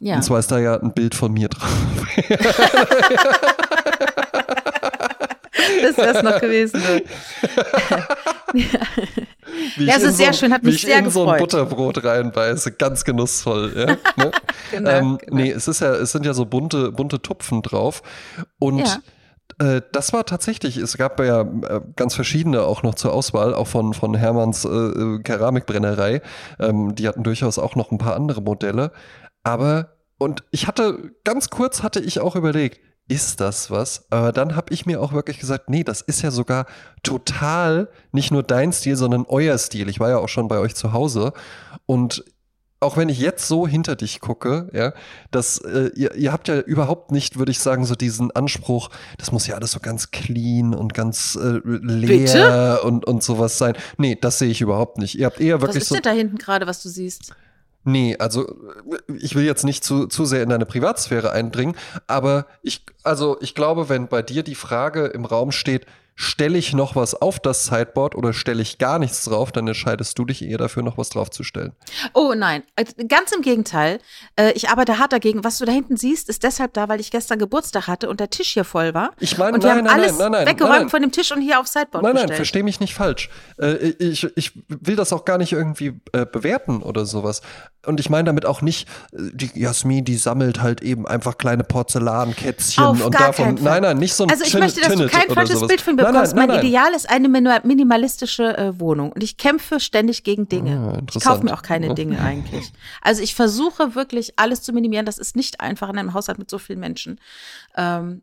Ja. Und zwar ist da ja ein Bild von mir drauf. das wäre es noch gewesen. wie Ja, ich es ist sehr so, schön, hat wie mich ich sehr in so ein gefreut. Butterbrot reinbeiße, ganz genussvoll. Ja, ne? Genau, ähm, genau. Nee, es ist ja, es sind ja so bunte, bunte Tupfen drauf. Und Ja. äh, das war tatsächlich, es gab ja äh, ganz verschiedene auch noch zur Auswahl, auch von, von Hermanns äh, äh, Keramikbrennerei. Ähm, die hatten durchaus auch noch ein paar andere Modelle. Aber, und ich hatte, ganz kurz hatte ich auch überlegt, ist das was? Aber dann habe ich mir auch wirklich gesagt, nee, das ist ja sogar total nicht nur dein Stil, sondern euer Stil. Ich war ja auch schon bei euch zu Hause und auch wenn ich jetzt so hinter dich gucke, ja, dass äh, ihr, ihr habt ja überhaupt nicht, würde ich sagen, so diesen Anspruch, das muss ja alles so ganz clean und ganz äh, leer und, und sowas sein. Nee, das sehe ich überhaupt nicht. Ihr habt eher Was wirklich ist so. denn da hinten gerade, was du siehst? Nee, also ich will jetzt nicht zu, zu sehr in deine Privatsphäre eindringen, aber ich, also ich glaube, wenn bei dir die Frage im Raum steht, stelle ich noch was auf das Sideboard oder stelle ich gar nichts drauf, dann entscheidest du dich eher dafür, noch was draufzustellen. Oh nein, äh, ganz im Gegenteil. Äh, Ich arbeite hart dagegen. Was du da hinten siehst, ist deshalb da, weil ich gestern Geburtstag hatte und der Tisch hier voll war. Ich meine, und wir nein, haben nein, alles nein, nein, nein, weggeräumt nein. von dem Tisch und hier aufs Sideboard Nein, nein, gestellt. versteh mich nicht falsch. Äh, ich, ich will das auch gar nicht irgendwie bewerten oder sowas. Und ich meine damit auch nicht, die Jasmin, die sammelt halt eben einfach kleine Porzellankätzchen Auf und davon. Nein, nein, nicht so ein Also ich möchte, dass du kein falsches. Bild von mir Nein, bekommst. nein, mein nein, nein. Ideal ist eine mini- minimalistische äh, Wohnung und ich kämpfe ständig gegen Dinge. Ah, ich kaufe mir auch keine Dinge eigentlich. Also ich versuche wirklich alles zu minimieren. Das ist nicht einfach in einem Haushalt mit so vielen Menschen. Ähm,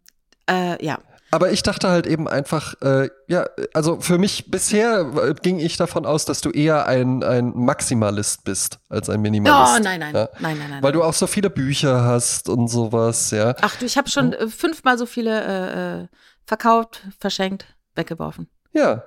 äh, ja. Aber ich dachte halt eben einfach, äh, ja, also für mich bisher ging ich davon aus, dass du eher ein, ein Maximalist bist als ein Minimalist. Oh, nein, nein, Ja? nein, nein, nein. Weil du auch so viele Bücher hast und sowas, ja. Ach du, ich habe schon äh, fünfmal so viele äh, äh, verkauft, verschenkt, weggeworfen. Ja.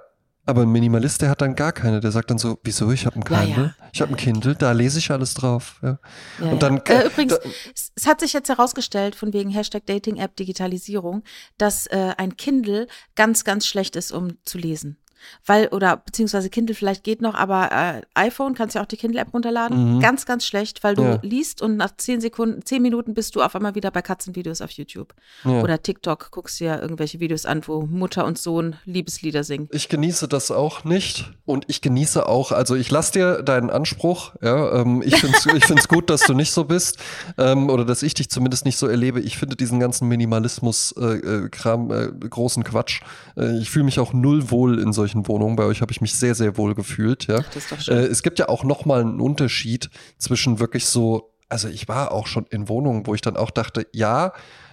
Aber ein Minimalist, der hat dann gar keine. Der sagt dann so, wieso, ich habe ein Ja, Kindle, ja. ich habe ein Kindle, da lese ich alles drauf. Ja. Ja, Und dann ja. Äh, übrigens, da- es, es hat sich jetzt herausgestellt, von wegen Hashtag Dating App Digitalisierung, dass äh, ein Kindle ganz, ganz schlecht ist, um zu lesen. Weil, oder beziehungsweise Kindle vielleicht geht noch, aber äh, iPhone kannst ja auch die Kindle-App runterladen. Mhm. Ganz, ganz schlecht, weil du Ja. liest und nach zehn Sekunden, zehn Minuten bist du auf einmal wieder bei Katzenvideos auf YouTube. Ja. Oder TikTok, guckst dir irgendwelche Videos an, wo Mutter und Sohn Liebeslieder singen. Ich genieße das auch nicht und ich genieße auch, also ich lasse dir deinen Anspruch, ja, ähm, ich finde es ich find's gut, dass du nicht so bist ähm, oder dass ich dich zumindest nicht so erlebe. Ich finde diesen ganzen Minimalismus-Kram äh, großen Quatsch. Äh, ich fühle mich auch null wohl in solchen Wohnungen. Bei euch habe ich mich sehr, sehr wohl gefühlt, ja. Das ist doch schön. Äh, es gibt ja auch nochmal einen Unterschied zwischen wirklich so, also ich war auch schon in Wohnungen, wo ich dann auch dachte, ja,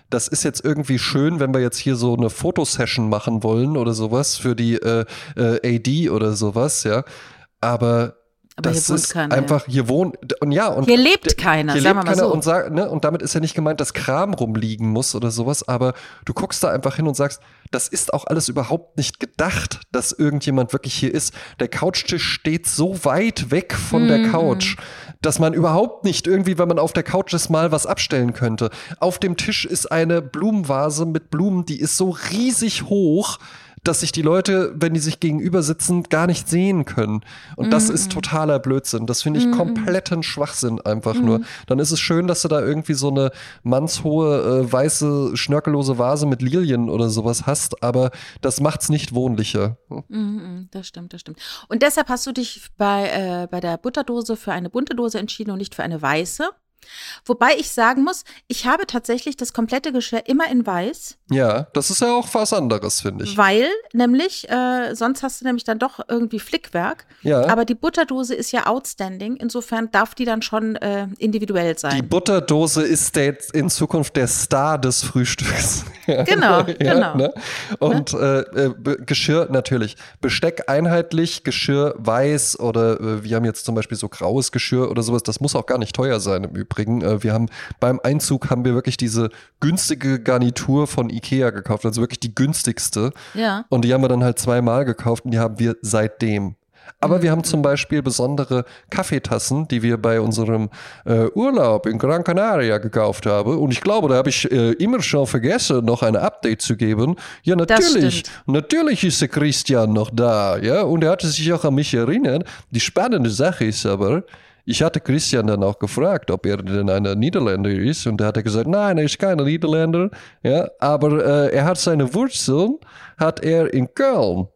das ist jetzt irgendwie schön, wenn wir jetzt hier so eine Fotosession machen wollen oder sowas für die äh, äh, AD oder sowas, ja. Aber, Aber das hier wohnt ist keiner, einfach, hier wohnt, und ja, und Hier lebt keiner, hier sagen lebt wir mal keiner so. und, sag, ne, und damit ist ja nicht gemeint, dass Kram rumliegen muss oder sowas, aber du guckst da einfach hin und sagst, das ist auch alles überhaupt nicht gedacht, dass irgendjemand wirklich hier ist. Der Couchtisch steht so weit weg von der Mhm. Couch, dass man überhaupt nicht irgendwie, wenn man auf der Couch ist, mal was abstellen könnte. Auf dem Tisch ist eine Blumenvase mit Blumen, die ist so riesig hoch, dass sich die Leute, wenn die sich gegenüber sitzen, gar nicht sehen können. Und das Mhm. ist totaler Blödsinn. Das finde ich kompletten Schwachsinn einfach nur. Mhm. Dann ist es schön, dass du da irgendwie so eine mannshohe, äh, weiße, schnörkellose Vase mit Lilien oder sowas hast, aber das macht's nicht wohnlicher. Mhm, mhm, das stimmt, das stimmt. Und deshalb hast du dich bei, äh, bei der Butterdose für eine bunte Dose entschieden und nicht für eine weiße. Wobei ich sagen muss, ich habe tatsächlich das komplette Geschirr immer in weiß, Ja, das ist ja auch was anderes, finde ich. weil nämlich, äh, sonst hast du nämlich dann doch irgendwie Flickwerk. Ja. Aber die Butterdose ist ja outstanding, insofern darf die dann schon äh, individuell Die sein. Butterdose ist der, in Zukunft der Star des Frühstücks. Genau, Ja, genau. Ne? Und äh, äh, Be- Geschirr natürlich. Besteck einheitlich, Geschirr weiß oder äh, wir haben jetzt zum Beispiel so graues Geschirr oder sowas. Das muss auch gar nicht teuer sein im Übrigen. Äh, wir haben beim Einzug haben wir wirklich diese günstige Garnitur von Ikea gekauft, also wirklich die günstigste. Ja. Und die haben wir dann halt zweimal gekauft und die haben wir seitdem. Aber wir haben zum Beispiel besondere Kaffeetassen, die wir bei unserem äh, Urlaub in Gran Canaria gekauft haben. Und ich glaube, da habe ich äh, immer schon vergessen, noch ein Update zu geben. Ja, natürlich. Natürlich ist der Christian noch da. Ja, und er hatte sich auch an mich erinnert. Die spannende Sache ist aber, ich hatte Christian dann auch gefragt, ob er denn ein Niederländer ist. Und da hat er gesagt, nein, er ist kein Niederländer. Ja, aber äh, er hat seine Wurzeln, hat er in Köln.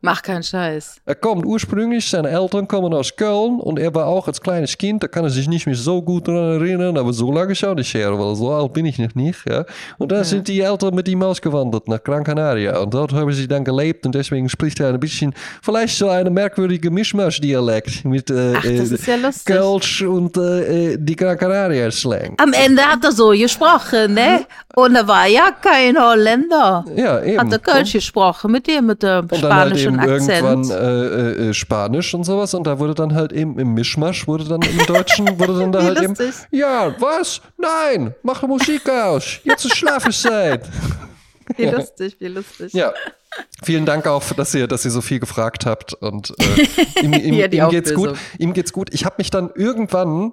Mach keinen Scheiß. Er kommt ursprünglich, seine Eltern kommen aus Köln und er war auch als kleines Kind, da kann er sich nicht mehr so gut daran erinnern, aber so lange ist auch nicht her, weil so alt bin ich noch nicht. Ja. Und dann ja. sind die Eltern mit ihm ausgewandert nach Gran Canaria und dort haben sie dann gelebt und deswegen spricht er ein bisschen, vielleicht so eine merkwürdige Mischmasch-Dialekt mit äh, Ach, das ist ja lustig. Kölsch und äh, äh, die Gran Canaria-Slang. Am Ende hat er so gesprochen, ne? Und er war ja kein Holländer. Ja, eben. Hat er Kölsch gesprochen mit dem, mit dem halt Akzent. irgendwann äh, äh, Spanisch und sowas und da wurde dann halt eben im Mischmasch wurde dann im Deutschen wurde dann da halt eben ja was nein mache Musik aus jetzt ist Schlafenszeit wie lustig wie lustig ja Vielen Dank auch, dass ihr, dass ihr so viel gefragt habt und äh, ihm, ihm, ja, ihm geht's gut. Ihm geht's gut. Ich habe mich dann irgendwann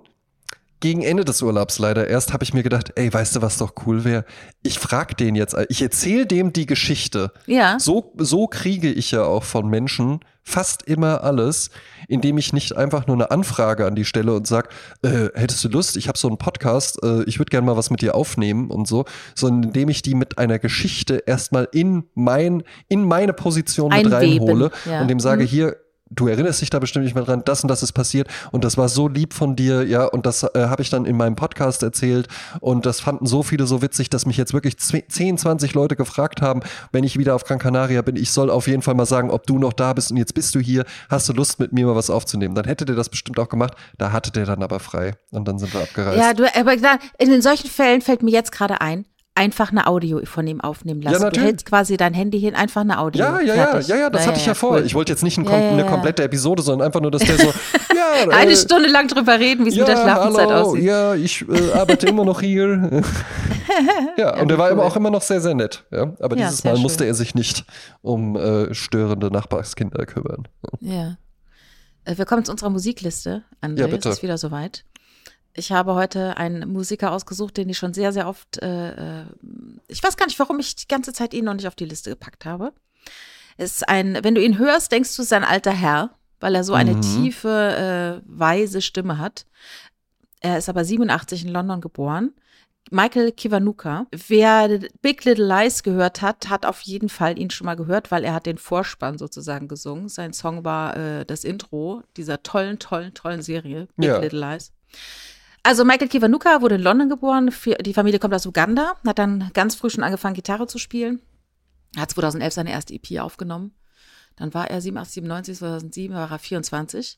gegen Ende des Urlaubs leider erst habe ich mir gedacht, ey, weißt du, was doch cool wäre? Ich frag den jetzt, ich erzähle dem die Geschichte. Ja. So, so kriege ich ja auch von Menschen fast immer alles, indem ich nicht einfach nur eine Anfrage an die stelle und sag, äh, hättest du Lust, ich habe so einen Podcast, äh, ich würde gerne mal was mit dir aufnehmen und so, sondern indem ich die mit einer Geschichte erstmal in mein, in meine Position Einweben. mit reinhole ja. und dem sage, mhm. hier, du erinnerst dich da bestimmt nicht mehr dran, das und das ist passiert und das war so lieb von dir, ja, und das äh, habe ich dann in meinem Podcast erzählt und das fanden so viele so witzig, dass mich jetzt wirklich 10, 20 Leute gefragt haben, wenn ich wieder auf Gran Canaria bin, ich soll auf jeden Fall mal sagen, ob du noch da bist und jetzt bist du hier, hast du Lust mit mir mal was aufzunehmen. Dann hätte der das bestimmt auch gemacht, da hatte der dann aber frei und dann sind wir abgereist. Ja, du, aber in solchen Fällen fällt mir jetzt gerade ein, einfach eine Audio von ihm aufnehmen lassen. Ja, natürlich. Du hältst quasi dein Handy hin, einfach eine Audio. Ja, ja, ja, ja, ja, das ja, hatte ich ja, vor. Cool. Ich wollte jetzt nicht ein, ja, eine komplette Episode, sondern einfach nur, dass der so ja, eine äh, Stunde lang drüber reden, wie es mit der Schlafenszeit hallo, aussieht. Ja, ich äh, arbeite immer noch hier. ja, und er war cool. auch immer noch sehr, sehr nett. Ja? Aber dieses Mal schön. musste er sich nicht um äh, störende Nachbarskinder kümmern. Ja. Äh, wir kommen zu unserer Musikliste. André, ja, bitte. Es ist wieder soweit. Ich habe heute einen Musiker ausgesucht, den ich schon sehr, sehr oft, äh, äh, ich weiß gar nicht, warum ich die ganze Zeit ihn noch nicht auf die Liste gepackt habe. Ist ein, wenn du ihn hörst, denkst du, es ist ein alter Herr, weil er so eine mhm. tiefe, äh, weise Stimme hat. Er ist aber 87 in London geboren. Michael Kiwanuka. Wer Big Little Lies gehört hat, hat auf jeden Fall ihn schon mal gehört, weil er hat den Vorspann sozusagen gesungen. Sein Song war äh, das Intro dieser tollen, tollen, tollen Serie Big ja. Little Lies. Also Michael Kiwanuka wurde in London geboren. Die Familie kommt aus Uganda, hat dann ganz früh schon angefangen, Gitarre zu spielen. Hat 2011 seine erste EP aufgenommen. Dann war er 87, 97, 2007 war er 24.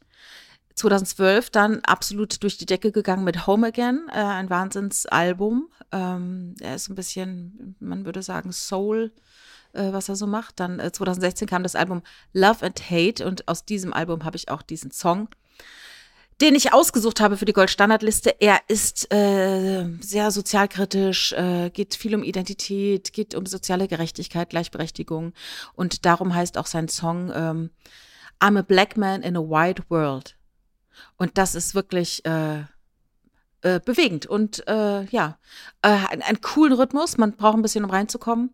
2012 dann absolut durch die Decke gegangen mit Home Again, äh, ein Wahnsinnsalbum. Ähm, er ist ein bisschen, man würde sagen, Soul, äh, was er so macht. Dann äh, 2016 kam das Album Love and Hate und aus diesem Album habe ich auch diesen Song den ich ausgesucht habe für die Goldstandardliste. Er ist äh, sehr sozialkritisch, äh, geht viel um Identität, geht um soziale Gerechtigkeit, Gleichberechtigung. Und darum heißt auch sein Song ähm, I'm a Black Man in a White World. Und das ist wirklich äh, äh, bewegend und äh, ja, äh, ein, ein coolen Rhythmus. Man braucht ein bisschen, um reinzukommen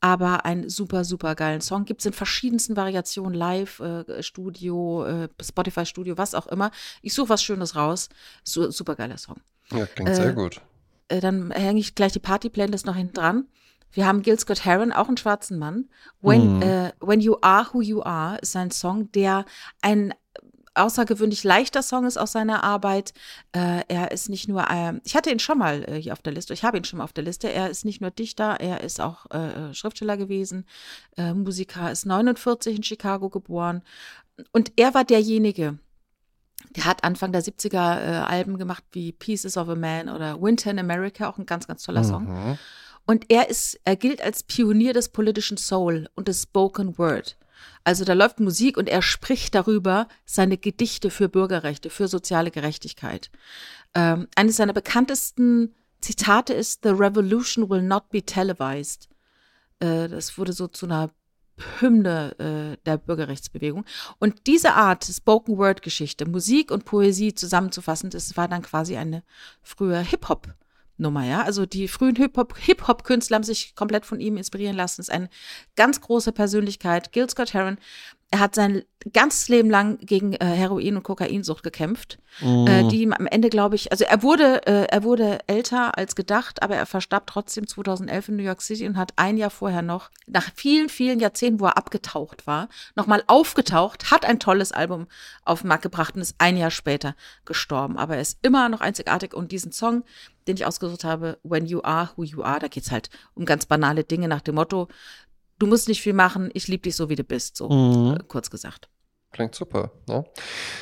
aber ein super, super geilen Song. Gibt es in verschiedensten Variationen, Live, äh, Studio, äh, Spotify Studio, was auch immer. Ich suche was Schönes raus. So, super geiler Song. Ja, klingt äh, sehr gut. Äh, dann hänge ich gleich die Party-Playlist noch hinten dran. Wir haben Gil Scott Heron, auch einen schwarzen Mann. When, mhm. Äh, When You Are Who You Are ist ein Song, der ein außergewöhnlich leichter Song ist aus seiner Arbeit. Äh, er ist nicht nur, äh, ich hatte ihn schon mal äh, hier auf der Liste, ich habe ihn schon mal auf der Liste. Er ist nicht nur Dichter, er ist auch äh, Schriftsteller gewesen, äh, Musiker, ist 49 in Chicago geboren. Und er war derjenige, der hat Anfang der 70er äh, Alben gemacht wie Pieces of a Man oder Winter in America, auch ein ganz, ganz toller Song. Mhm. Und er ist, er gilt als Pionier des politischen Soul und des Spoken Word. Also da läuft Musik und er spricht darüber seine Gedichte für Bürgerrechte, für soziale Gerechtigkeit. Ähm, eines seiner bekanntesten Zitate ist The Revolution will not be televised. Äh, das wurde so zu einer Hymne äh, der Bürgerrechtsbewegung. Und diese Art Spoken Word Geschichte, Musik und Poesie zusammenzufassen, das war dann quasi eine frühe Hip-Hop Nummer, ja. Also die frühen Hip-Hop-Künstler haben sich komplett von ihm inspirieren lassen. Ist eine ganz große Persönlichkeit. Gil Scott Heron. er hat sein ganzes Leben lang gegen äh, Heroin- und Kokainsucht gekämpft, Mhm. äh, die ihm am Ende, glaube ich, also er wurde, äh, er wurde älter als gedacht, aber er verstarb trotzdem 2011 in New York City und hat ein Jahr vorher noch, nach vielen, vielen Jahrzehnten, wo er abgetaucht war, nochmal aufgetaucht, hat ein tolles Album auf den Markt gebracht und ist ein Jahr später gestorben. Aber er ist immer noch einzigartig und diesen Song, den ich ausgesucht habe, When You Are Who You Are, da geht's halt um ganz banale Dinge nach dem Motto, du musst nicht viel machen, ich liebe dich so, wie du bist, so Mhm. äh, kurz gesagt. Klingt super. Ne?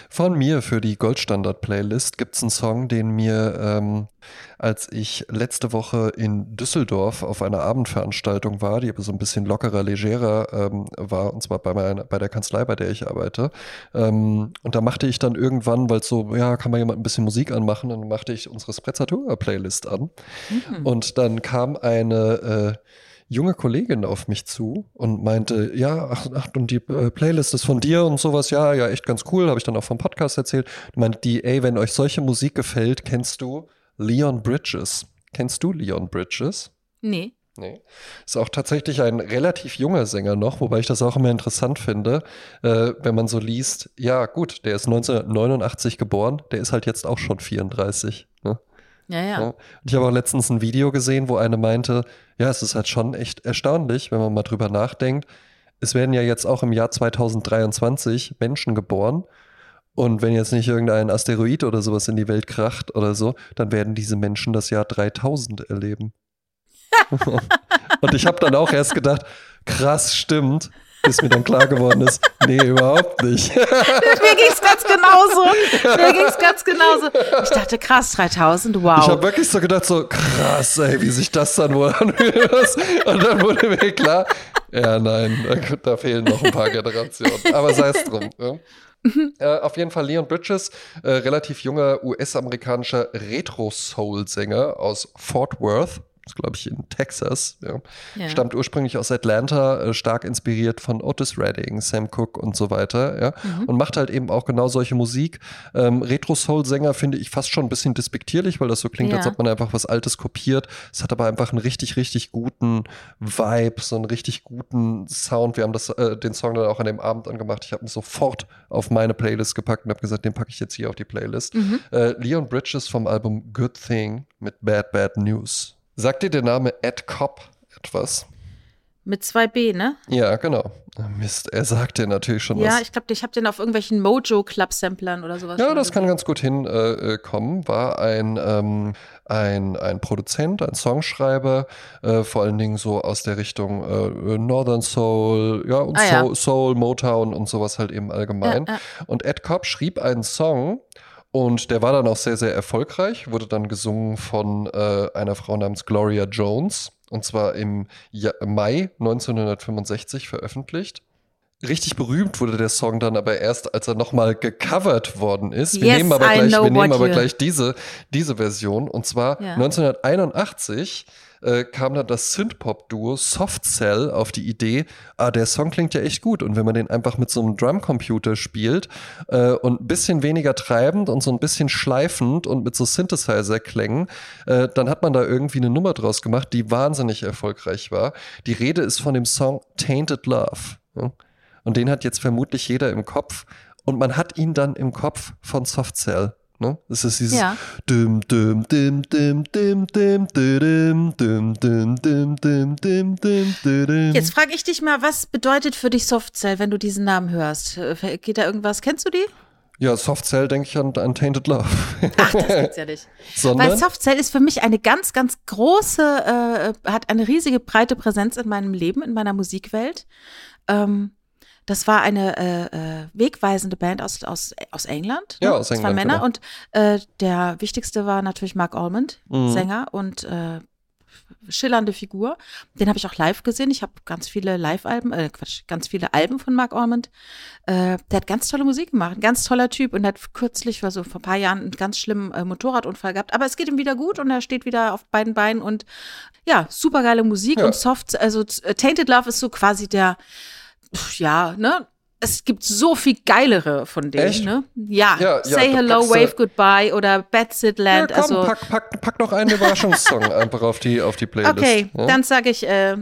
Von mir für die Goldstandard-Playlist gibt es einen Song, den mir, ähm, als ich letzte Woche in Düsseldorf auf einer Abendveranstaltung war, die aber so ein bisschen lockerer, legerer ähm, war, und zwar bei, meiner, bei der Kanzlei, bei der ich arbeite. Ähm, und da machte ich dann irgendwann, weil so, ja, kann man jemand ein bisschen Musik anmachen, dann machte ich unsere Sprezzatura-Playlist an. Mhm. Und dann kam eine äh, junge Kollegin auf mich zu und meinte, ja, ach, ach und die äh, Playlist ist von dir und sowas, ja, ja, echt ganz cool, habe ich dann auch vom Podcast erzählt. Und meinte die, ey, wenn euch solche Musik gefällt, kennst du Leon Bridges? Kennst du Leon Bridges? Nee. Nee. Ist auch tatsächlich ein relativ junger Sänger noch, wobei ich das auch immer interessant finde, äh, wenn man so liest, ja gut, der ist 1989 geboren, der ist halt jetzt auch schon 34. Ja, ja. Ja. Und ich habe auch letztens ein Video gesehen, wo eine meinte, ja, es ist halt schon echt erstaunlich, wenn man mal drüber nachdenkt. Es werden ja jetzt auch im Jahr 2023 Menschen geboren. Und wenn jetzt nicht irgendein Asteroid oder sowas in die Welt kracht oder so, dann werden diese Menschen das Jahr 3000 erleben. Und ich habe dann auch erst gedacht, krass, stimmt, bis mir dann klar geworden ist, nee, überhaupt nicht. Mir ging's ganz genauso. Mir ging's ganz genauso. Ich dachte, krass, 3000, Ich wow. habe wirklich so gedacht, so krass, ey, wie sich das dann wohl anfühlt. Und dann wurde mir klar, ja, nein, da, da fehlen noch ein paar Generationen. Aber sei es drum. Ja. Äh, auf jeden Fall Leon Bridges, äh, relativ junger US-amerikanischer Retro-Soul-Sänger aus Fort Worth. Das glaube ich in Texas. Ja. Ja. Stammt ursprünglich aus Atlanta, äh, stark inspiriert von Otis Redding, Sam Cooke und so weiter. Ja. Und macht halt eben auch genau solche Musik. Ähm, Retro-Soul-Sänger finde ich fast schon ein bisschen despektierlich, weil das so klingt, als ob man einfach was Altes kopiert. Es hat aber einfach einen richtig, richtig guten Vibe, so einen richtig guten Sound. Wir haben das, äh, den Song dann auch an dem Abend angemacht. Ich habe ihn sofort auf meine Playlist gepackt und habe gesagt, den packe ich jetzt hier auf die Playlist. Äh, Leon Bridges vom Album Good Thing mit Bad Bad News. Sagt dir der Name Ed Cobb etwas? Mit zwei B, ne? Ja, genau. Mist, er sagt dir natürlich schon Ja, was. ich glaube, ich habe den auf irgendwelchen Mojo-Club-Samplern oder sowas. Ja, das gesehen. kann ganz gut hinkommen. Äh, kommen. War ein, ähm, ein, ein Produzent, ein Songschreiber, äh, vor allen Dingen so aus der Richtung äh, Northern Soul, ja, und Ah, ja. Soul, Soul, Motown und sowas halt eben allgemein. Ja, ja. Und Ed Cobb schrieb einen Song und der war dann auch sehr, sehr erfolgreich, wurde dann gesungen von äh, einer Frau namens Gloria Jones und zwar im Ja- Mai 1965 veröffentlicht. Richtig berühmt wurde der Song dann aber erst, als er nochmal gecovert worden ist. Wir Yes, nehmen aber I gleich, wir nehmen aber gleich diese, diese Version. Und zwar Ja. 1981 äh, kam dann das Synthpop-Duo Soft Cell auf die Idee, ah, der Song klingt ja echt gut. Und wenn man den einfach mit so einem Drumcomputer spielt äh, und ein bisschen weniger treibend und so ein bisschen schleifend und mit so Synthesizer-Klängen, äh, dann hat man da irgendwie eine Nummer draus gemacht, die wahnsinnig erfolgreich war. Die Rede ist von dem Song Tainted Love. Und den hat jetzt vermutlich jeder im Kopf. Und man hat ihn dann im Kopf von Soft Cell. Ne? Das ist dieses Ja. Dim, dim, dim, dim, dim, dim, dim, dim, dim, dim, dim, dim, dim, dim. Jetzt frage ich dich mal, was bedeutet für dich Softcell, wenn du diesen Namen hörst? Äh, Geht da irgendwas? Kennst du die? Ja, Soft Cell denke ich an, an Tainted Love. Ach, das gibt's ja nicht. Weil Sondern, Softcell ist für mich eine ganz, ganz große, äh, hat eine riesige breite Präsenz in meinem Leben, in meiner Musikwelt. Ähm, das war eine äh, äh, wegweisende Band aus, aus, aus England. Ja, ne? aus Zwei England, Männer. genau. Und äh, der wichtigste war natürlich Mark Almond, Mhm. Sänger und äh, schillernde Figur. Den habe ich auch live gesehen. Ich habe ganz viele Live-Alben, äh, Quatsch, ganz viele Alben von Mark Almond. Äh, der hat ganz tolle Musik gemacht, ein ganz toller Typ und hat kürzlich, war so vor ein paar Jahren, einen ganz schlimmen äh, Motorradunfall gehabt. Aber es geht ihm wieder gut und er steht wieder auf beiden Beinen und ja, super geile Musik Ja. und Soft, also äh, Tainted Love ist so quasi der, pf, ja, ne? Es gibt so viel geilere von denen, Echt? ne? Ja, Ja, ja, Say da Hello, Wave Goodbye oder Bad ja, Land. komm, also, pack, pack, pack noch einen Überraschungssong einfach auf die, auf die Playlist. okay, ja? dann sage ich äh,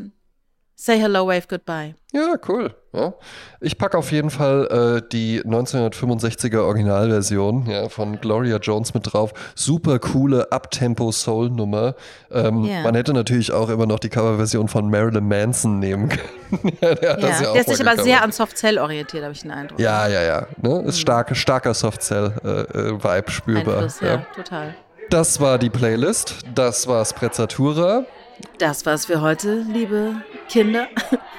Say hello, wave goodbye. Ja, cool. Ja. Ich packe auf jeden Fall äh, die 1965er Originalversion ja, von Gloria Jones mit drauf. Super coole Uptempo-Soul-Nummer. Ähm, Ja. Man hätte natürlich auch immer noch die Coverversion von Marilyn Manson nehmen können. ja, der hat das ja Ja, auch der ist sich aber sehr an Soft Cell orientiert, habe ich den Eindruck. Ja, ja, ja. Ne? Ist stark, starker Soft-Cell-Vibe spürbar. Einfluss, ja, total. Das war die Playlist. Das war Sprezzatura. Das war's für heute, liebe Kinder.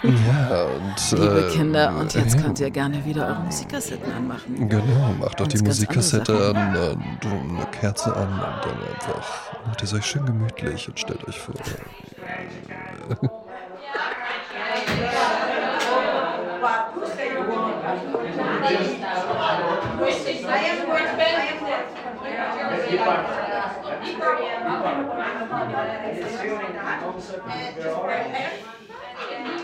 Ja, und. liebe äh, Kinder, und jetzt ja. könnt ihr gerne wieder eure Musikkassetten anmachen. Genau, macht doch die Musikkassette an und eine Kerze an und dann einfach macht es euch schön gemütlich und stellt euch vor. It's doing it. All of a sudden, they're all right.